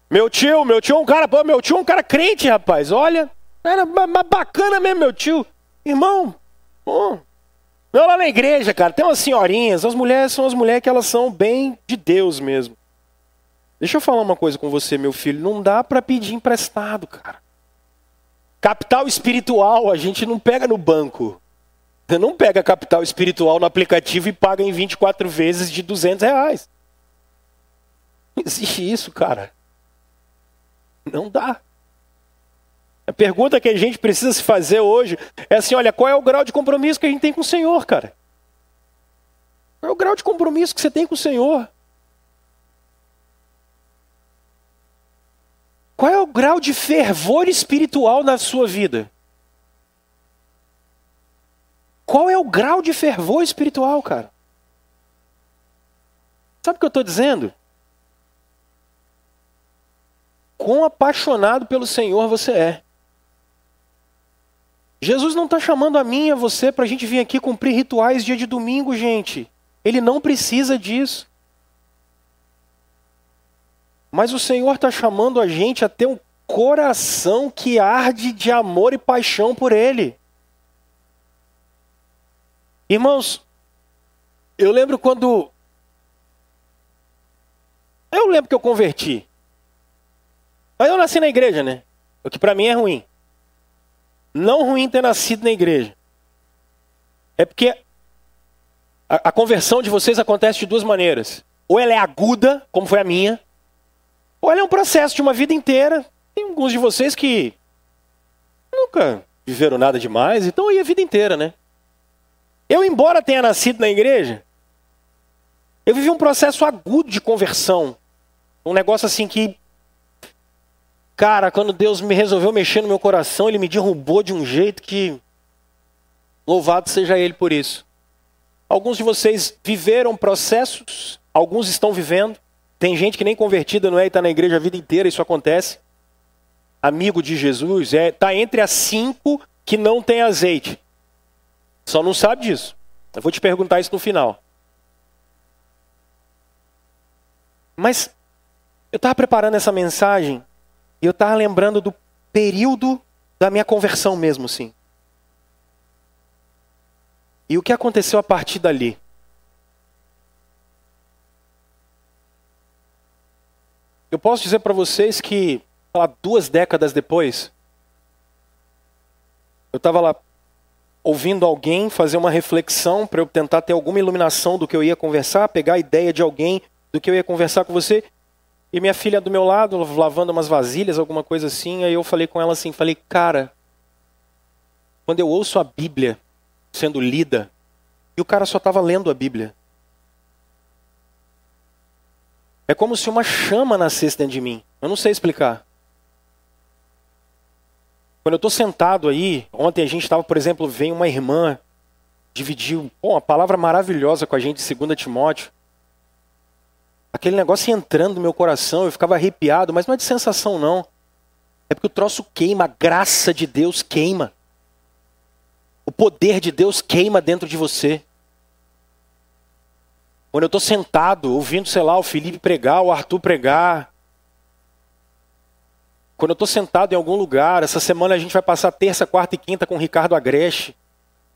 Meu tio, meu tio é um cara, meu tio é um cara crente, rapaz. Olha, era bacana mesmo, meu tio. Irmão, pô. Não, lá na igreja, cara, tem umas senhorinhas, as mulheres são as mulheres que elas são bem de Deus mesmo. Deixa eu falar uma coisa com você, meu filho, não dá para pedir emprestado, cara. Capital espiritual a gente não pega no banco. Você não pega capital espiritual no aplicativo e paga em 24 vezes de 200 reais. Não existe isso, cara. Não dá. A pergunta que a gente precisa se fazer hoje é assim: olha, qual é o grau de compromisso que a gente tem com o Senhor, cara? Qual é o grau de compromisso que você tem com o Senhor? Qual é o grau de fervor espiritual na sua vida? Qual é o grau de fervor espiritual, cara? Sabe o que eu estou dizendo? Quão apaixonado pelo Senhor você é. Jesus não está chamando a mim e a você para a gente vir aqui cumprir rituais dia de domingo, gente. Ele não precisa disso. Mas o Senhor está chamando a gente a ter um coração que arde de amor e paixão por Ele. Irmãos, eu lembro quando. Eu lembro que eu converti. Mas eu nasci na igreja, né? O que para mim é ruim. Não ruim ter nascido na igreja. É porque a, a conversão de vocês acontece de duas maneiras. Ou ela é aguda, como foi a minha, ou ela é um processo de uma vida inteira. Tem alguns de vocês que nunca viveram nada demais, então aí a vida inteira, né? Eu, embora tenha nascido na igreja, eu vivi um processo agudo de conversão. Um negócio assim que Cara, quando Deus me resolveu mexer no meu coração, Ele me derrubou de um jeito que. Louvado seja Ele por isso. Alguns de vocês viveram processos, alguns estão vivendo. Tem gente que nem convertida não é e está na igreja a vida inteira, isso acontece. Amigo de Jesus, é tá entre as cinco que não tem azeite. Só não sabe disso. Eu vou te perguntar isso no final. Mas eu estava preparando essa mensagem e eu estava lembrando do período da minha conversão mesmo, sim. E o que aconteceu a partir dali? Eu posso dizer para vocês que, lá, duas décadas depois, eu estava lá ouvindo alguém fazer uma reflexão para eu tentar ter alguma iluminação do que eu ia conversar, pegar a ideia de alguém do que eu ia conversar com você. E minha filha do meu lado, lavando umas vasilhas, alguma coisa assim, aí eu falei com ela assim, falei, cara, quando eu ouço a Bíblia sendo lida, e o cara só estava lendo a Bíblia. É como se uma chama nascesse dentro de mim. Eu não sei explicar. Quando eu estou sentado aí, ontem a gente estava, por exemplo, vem uma irmã, dividiu uma palavra maravilhosa com a gente, 2 Timóteo aquele negócio entrando no meu coração, eu ficava arrepiado, mas não é de sensação não. É porque o troço queima, a graça de Deus queima. O poder de Deus queima dentro de você. Quando eu estou sentado, ouvindo, sei lá, o Felipe pregar, o Arthur pregar. Quando eu estou sentado em algum lugar, essa semana a gente vai passar terça, quarta e quinta com o Ricardo Agreste.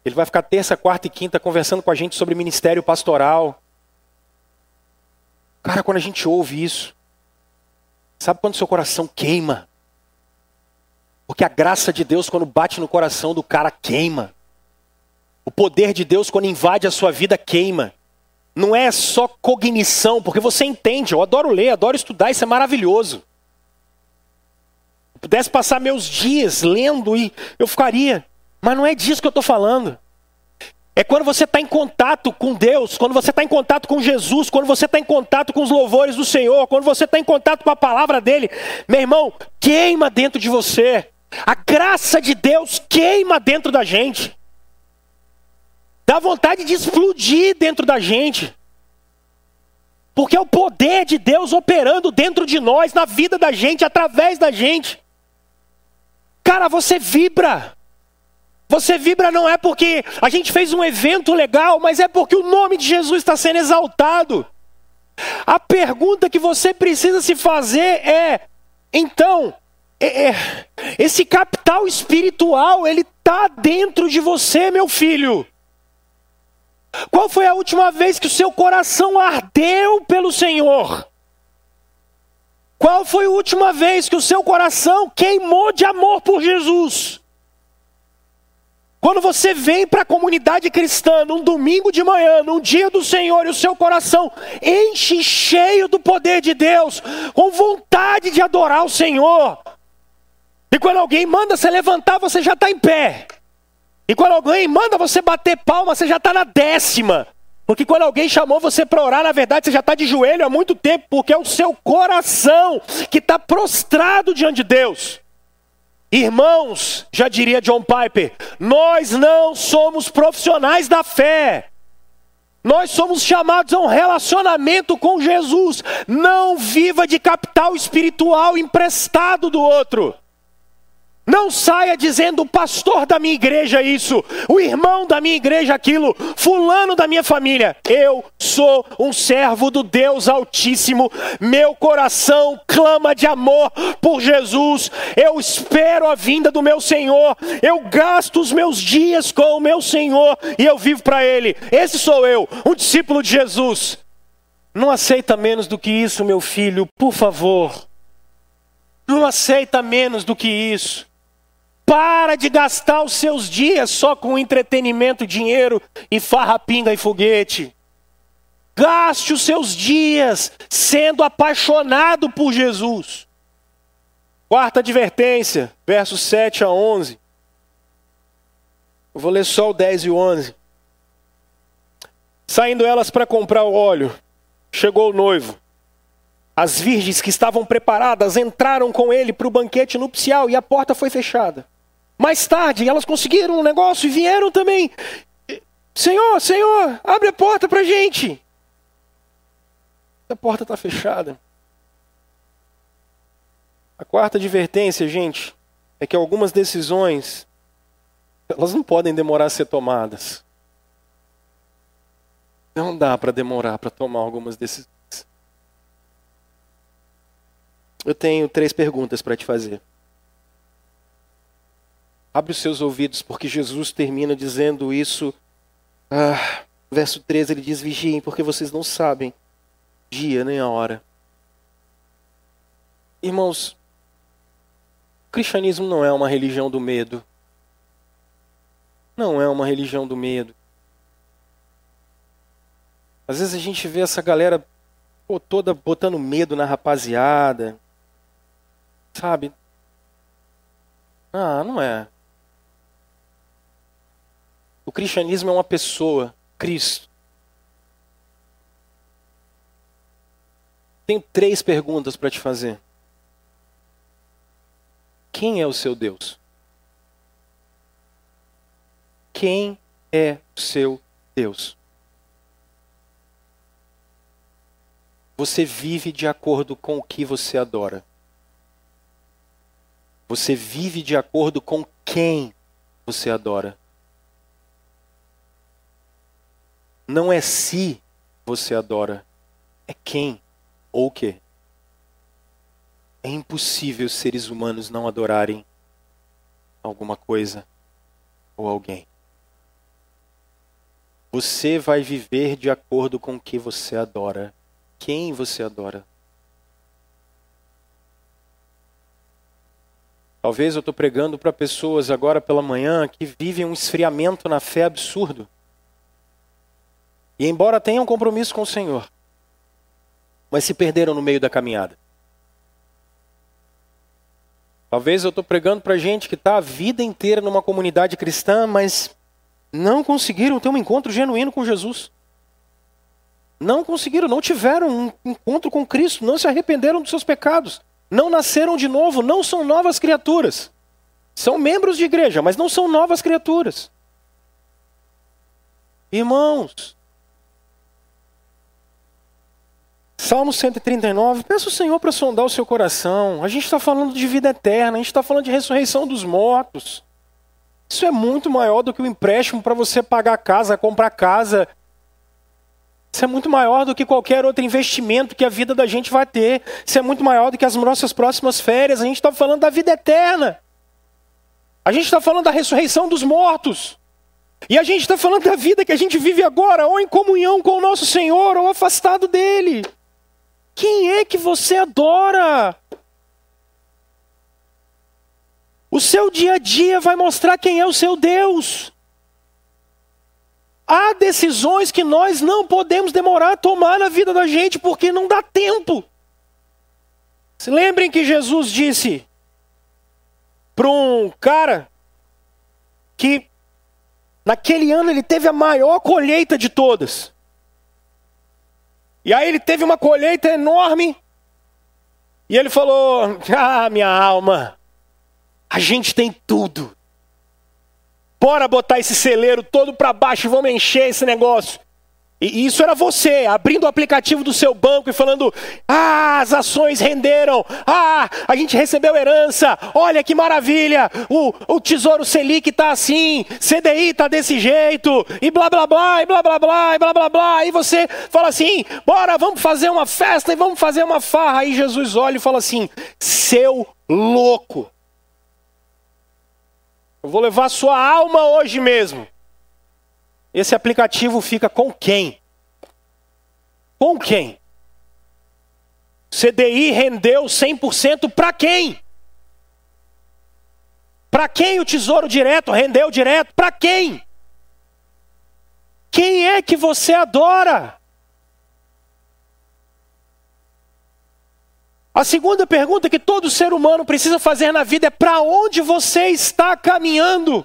Ele vai ficar terça, quarta e quinta conversando com a gente sobre ministério pastoral. Cara, quando a gente ouve isso, sabe quando seu coração queima? Porque a graça de Deus, quando bate no coração do cara, queima. O poder de Deus, quando invade a sua vida, queima. Não é só cognição, porque você entende. Eu adoro ler, adoro estudar, isso é maravilhoso. Se pudesse passar meus dias lendo e eu ficaria. Mas não é disso que eu estou falando. É quando você está em contato com Deus, quando você está em contato com Jesus, quando você está em contato com os louvores do Senhor, quando você está em contato com a palavra dele, meu irmão, queima dentro de você. A graça de Deus queima dentro da gente. Dá vontade de explodir dentro da gente. Porque é o poder de Deus operando dentro de nós, na vida da gente, através da gente. Cara, você vibra. Você vibra não é porque a gente fez um evento legal, mas é porque o nome de Jesus está sendo exaltado. A pergunta que você precisa se fazer é: então, é, é, esse capital espiritual, ele está dentro de você, meu filho. Qual foi a última vez que o seu coração ardeu pelo Senhor? Qual foi a última vez que o seu coração queimou de amor por Jesus? Quando você vem para a comunidade cristã num domingo de manhã, num dia do Senhor, e o seu coração enche cheio do poder de Deus, com vontade de adorar o Senhor. E quando alguém manda você levantar, você já está em pé. E quando alguém manda você bater palma, você já está na décima. Porque quando alguém chamou você para orar, na verdade você já está de joelho há muito tempo, porque é o seu coração que está prostrado diante de Deus. Irmãos, já diria John Piper, nós não somos profissionais da fé. Nós somos chamados a um relacionamento com Jesus. Não viva de capital espiritual emprestado do outro. Não saia dizendo o pastor da minha igreja isso, o irmão da minha igreja aquilo, fulano da minha família. Eu sou um servo do Deus Altíssimo. Meu coração clama de amor por Jesus. Eu espero a vinda do meu Senhor. Eu gasto os meus dias com o meu Senhor e eu vivo para ele. Esse sou eu, um discípulo de Jesus. Não aceita menos do que isso, meu filho, por favor. Não aceita menos do que isso. Para de gastar os seus dias só com entretenimento, dinheiro e farra, pinga e foguete. Gaste os seus dias sendo apaixonado por Jesus. Quarta advertência, versos 7 a 11. Eu vou ler só o 10 e o 11. Saindo elas para comprar o óleo, chegou o noivo. As virgens que estavam preparadas entraram com ele para o banquete nupcial e a porta foi fechada. Mais tarde, elas conseguiram um negócio e vieram também. Senhor, Senhor, abre a porta para gente. A porta está fechada. A quarta advertência, gente, é que algumas decisões elas não podem demorar a ser tomadas. Não dá para demorar para tomar algumas decisões. Eu tenho três perguntas para te fazer. Abre os seus ouvidos, porque Jesus termina dizendo isso. Ah, verso 13 ele diz: Vigiem, porque vocês não sabem dia nem a hora. Irmãos, o cristianismo não é uma religião do medo. Não é uma religião do medo. Às vezes a gente vê essa galera pô, toda botando medo na rapaziada. Sabe? Ah, não é. O cristianismo é uma pessoa, Cristo. Tenho três perguntas para te fazer. Quem é o seu Deus? Quem é o seu Deus? Você vive de acordo com o que você adora. Você vive de acordo com quem você adora. Não é se você adora, é quem ou o que. É impossível seres humanos não adorarem alguma coisa ou alguém. Você vai viver de acordo com o que você adora. Quem você adora? Talvez eu estou pregando para pessoas agora pela manhã que vivem um esfriamento na fé absurdo. E embora tenham compromisso com o Senhor, mas se perderam no meio da caminhada. Talvez eu estou pregando para gente que está a vida inteira numa comunidade cristã, mas não conseguiram ter um encontro genuíno com Jesus. Não conseguiram, não tiveram um encontro com Cristo, não se arrependeram dos seus pecados, não nasceram de novo, não são novas criaturas. São membros de igreja, mas não são novas criaturas. Irmãos, Salmo 139, peça o Senhor para sondar o seu coração. A gente está falando de vida eterna, a gente está falando de ressurreição dos mortos. Isso é muito maior do que o empréstimo para você pagar casa, comprar casa. Isso é muito maior do que qualquer outro investimento que a vida da gente vai ter. Isso é muito maior do que as nossas próximas férias. A gente está falando da vida eterna. A gente está falando da ressurreição dos mortos. E a gente está falando da vida que a gente vive agora, ou em comunhão com o nosso Senhor, ou afastado dele. Quem é que você adora? O seu dia a dia vai mostrar quem é o seu Deus. Há decisões que nós não podemos demorar a tomar na vida da gente porque não dá tempo. Se lembrem que Jesus disse para um cara que naquele ano ele teve a maior colheita de todas. E aí ele teve uma colheita enorme. E ele falou: Ah, minha alma, a gente tem tudo. Bora botar esse celeiro todo para baixo e vamos encher esse negócio. E isso era você, abrindo o aplicativo do seu banco e falando: Ah, as ações renderam. Ah, a gente recebeu herança. Olha que maravilha. O, o Tesouro Selic está assim. CDI está desse jeito. E blá blá blá, e blá blá blá, e blá blá blá. E você fala assim: Bora, vamos fazer uma festa e vamos fazer uma farra. Aí Jesus olha e fala assim: Seu louco. Eu vou levar sua alma hoje mesmo. Esse aplicativo fica com quem? Com quem? CDI rendeu 100% para quem? Para quem o tesouro direto rendeu direto? Para quem? Quem é que você adora? A segunda pergunta que todo ser humano precisa fazer na vida é: para onde você está caminhando?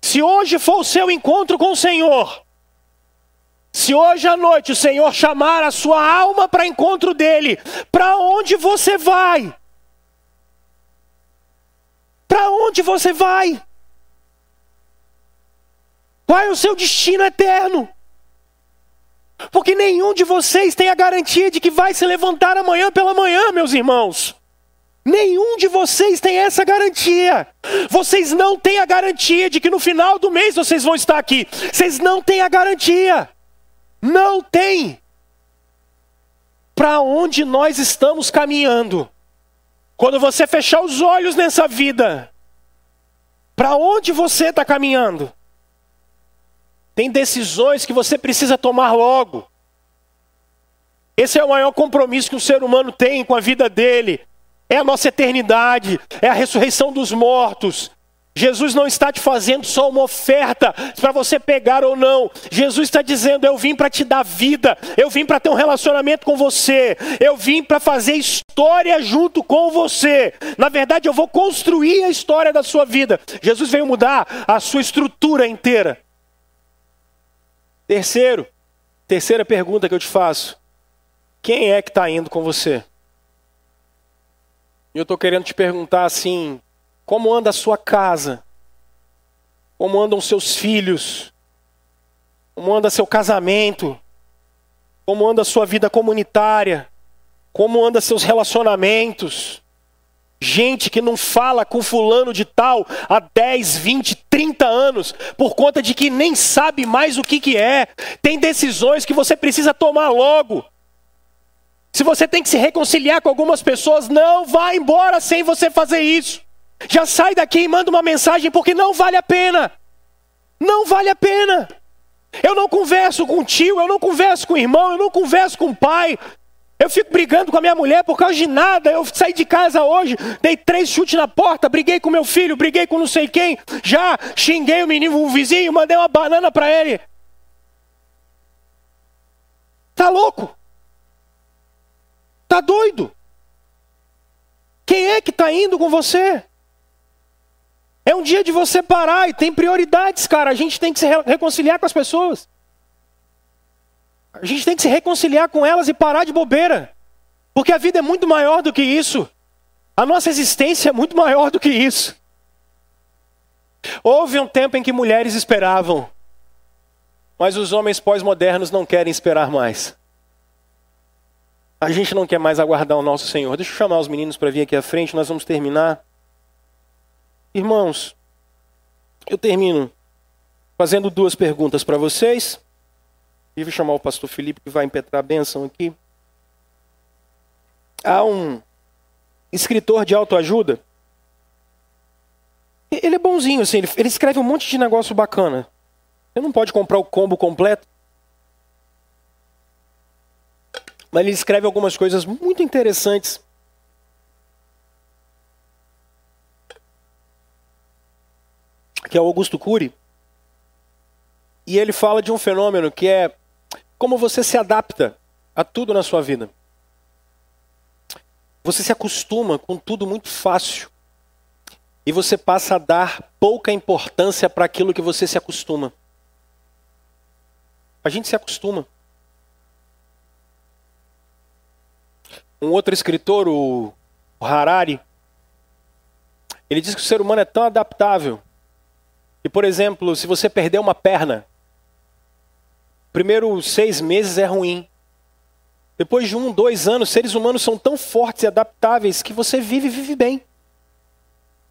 Se hoje for o seu encontro com o Senhor, se hoje à noite o Senhor chamar a sua alma para encontro dele, para onde você vai? Para onde você vai? Qual é o seu destino eterno? Porque nenhum de vocês tem a garantia de que vai se levantar amanhã pela manhã, meus irmãos. Nenhum de vocês tem essa garantia. Vocês não têm a garantia de que no final do mês vocês vão estar aqui. Vocês não têm a garantia. Não tem. Para onde nós estamos caminhando? Quando você fechar os olhos nessa vida, para onde você está caminhando? Tem decisões que você precisa tomar logo. Esse é o maior compromisso que o ser humano tem com a vida dele. É a nossa eternidade, é a ressurreição dos mortos. Jesus não está te fazendo só uma oferta para você pegar ou não. Jesus está dizendo: Eu vim para te dar vida, eu vim para ter um relacionamento com você, eu vim para fazer história junto com você. Na verdade, eu vou construir a história da sua vida. Jesus veio mudar a sua estrutura inteira. Terceiro, terceira pergunta que eu te faço: quem é que está indo com você? Eu estou querendo te perguntar assim: como anda a sua casa? Como andam seus filhos? Como anda seu casamento? Como anda a sua vida comunitária? Como anda seus relacionamentos? Gente que não fala com fulano de tal há 10, 20, 30 anos, por conta de que nem sabe mais o que, que é. Tem decisões que você precisa tomar logo. Se você tem que se reconciliar com algumas pessoas, não vá embora sem você fazer isso. Já sai daqui e manda uma mensagem, porque não vale a pena. Não vale a pena. Eu não converso com tio, eu não converso com irmão, eu não converso com pai, eu fico brigando com a minha mulher por causa de nada. Eu saí de casa hoje, dei três chutes na porta, briguei com meu filho, briguei com não sei quem, já xinguei o menino, o vizinho, mandei uma banana para ele. Tá louco? Tá doido? Quem é que tá indo com você? É um dia de você parar e tem prioridades, cara. A gente tem que se reconciliar com as pessoas. A gente tem que se reconciliar com elas e parar de bobeira. Porque a vida é muito maior do que isso. A nossa existência é muito maior do que isso. Houve um tempo em que mulheres esperavam, mas os homens pós-modernos não querem esperar mais. A gente não quer mais aguardar o nosso Senhor. Deixa eu chamar os meninos para vir aqui à frente, nós vamos terminar. Irmãos, eu termino fazendo duas perguntas para vocês. E vou chamar o pastor Felipe que vai impetrar a bênção aqui. Há um escritor de autoajuda. Ele é bonzinho, assim, ele, escreve um monte de negócio bacana. Você não pode comprar o combo completo. Mas ele escreve algumas coisas muito interessantes. Que é o Augusto Cury. E ele fala de um fenômeno que é como você se adapta a tudo na sua vida. Você se acostuma com tudo muito fácil. E você passa a dar pouca importância para aquilo que você se acostuma. A gente se acostuma. Um outro escritor, o Harari, ele diz que o ser humano é tão adaptável que, por exemplo, se você perder uma perna, primeiro seis meses é ruim. Depois de um, dois anos, seres humanos são tão fortes e adaptáveis que você vive e vive bem.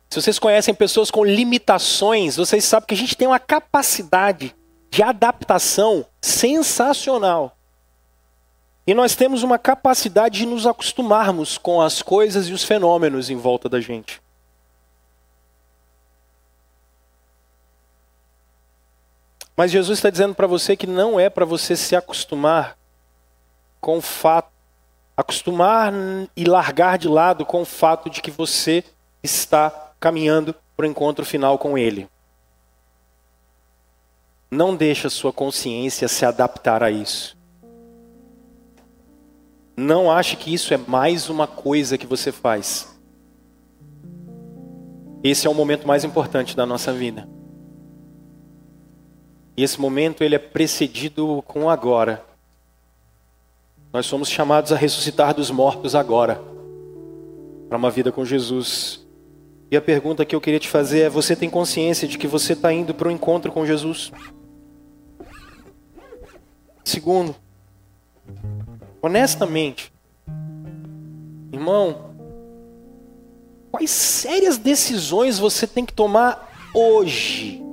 Se vocês conhecem pessoas com limitações, vocês sabem que a gente tem uma capacidade de adaptação sensacional. E nós temos uma capacidade de nos acostumarmos com as coisas e os fenômenos em volta da gente. Mas Jesus está dizendo para você que não é para você se acostumar com o fato, acostumar e largar de lado com o fato de que você está caminhando para o encontro final com Ele. Não deixa sua consciência se adaptar a isso. Não ache que isso é mais uma coisa que você faz. Esse é o momento mais importante da nossa vida. E esse momento ele é precedido com agora. Nós somos chamados a ressuscitar dos mortos agora, para uma vida com Jesus. E a pergunta que eu queria te fazer é: você tem consciência de que você está indo para o encontro com Jesus? Segundo, honestamente, irmão, quais sérias decisões você tem que tomar hoje?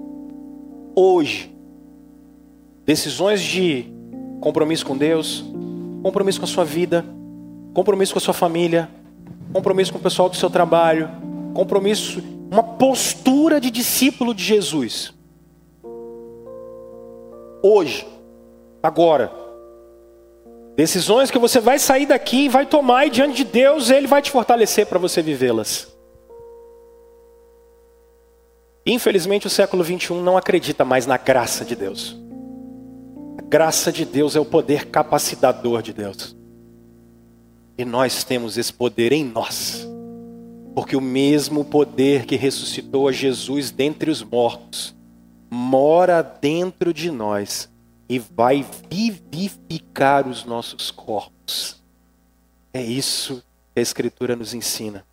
Hoje Decisões de compromisso com Deus, compromisso com a sua vida, compromisso com a sua família, compromisso com o pessoal do seu trabalho, compromisso, uma postura de discípulo de Jesus. Hoje, agora. Decisões que você vai sair daqui e vai tomar e diante de Deus ele vai te fortalecer para você vivê-las. Infelizmente o século 21 não acredita mais na graça de Deus graça de Deus é o poder capacitador de Deus. E nós temos esse poder em nós. Porque o mesmo poder que ressuscitou a Jesus dentre os mortos mora dentro de nós e vai vivificar os nossos corpos. É isso que a Escritura nos ensina.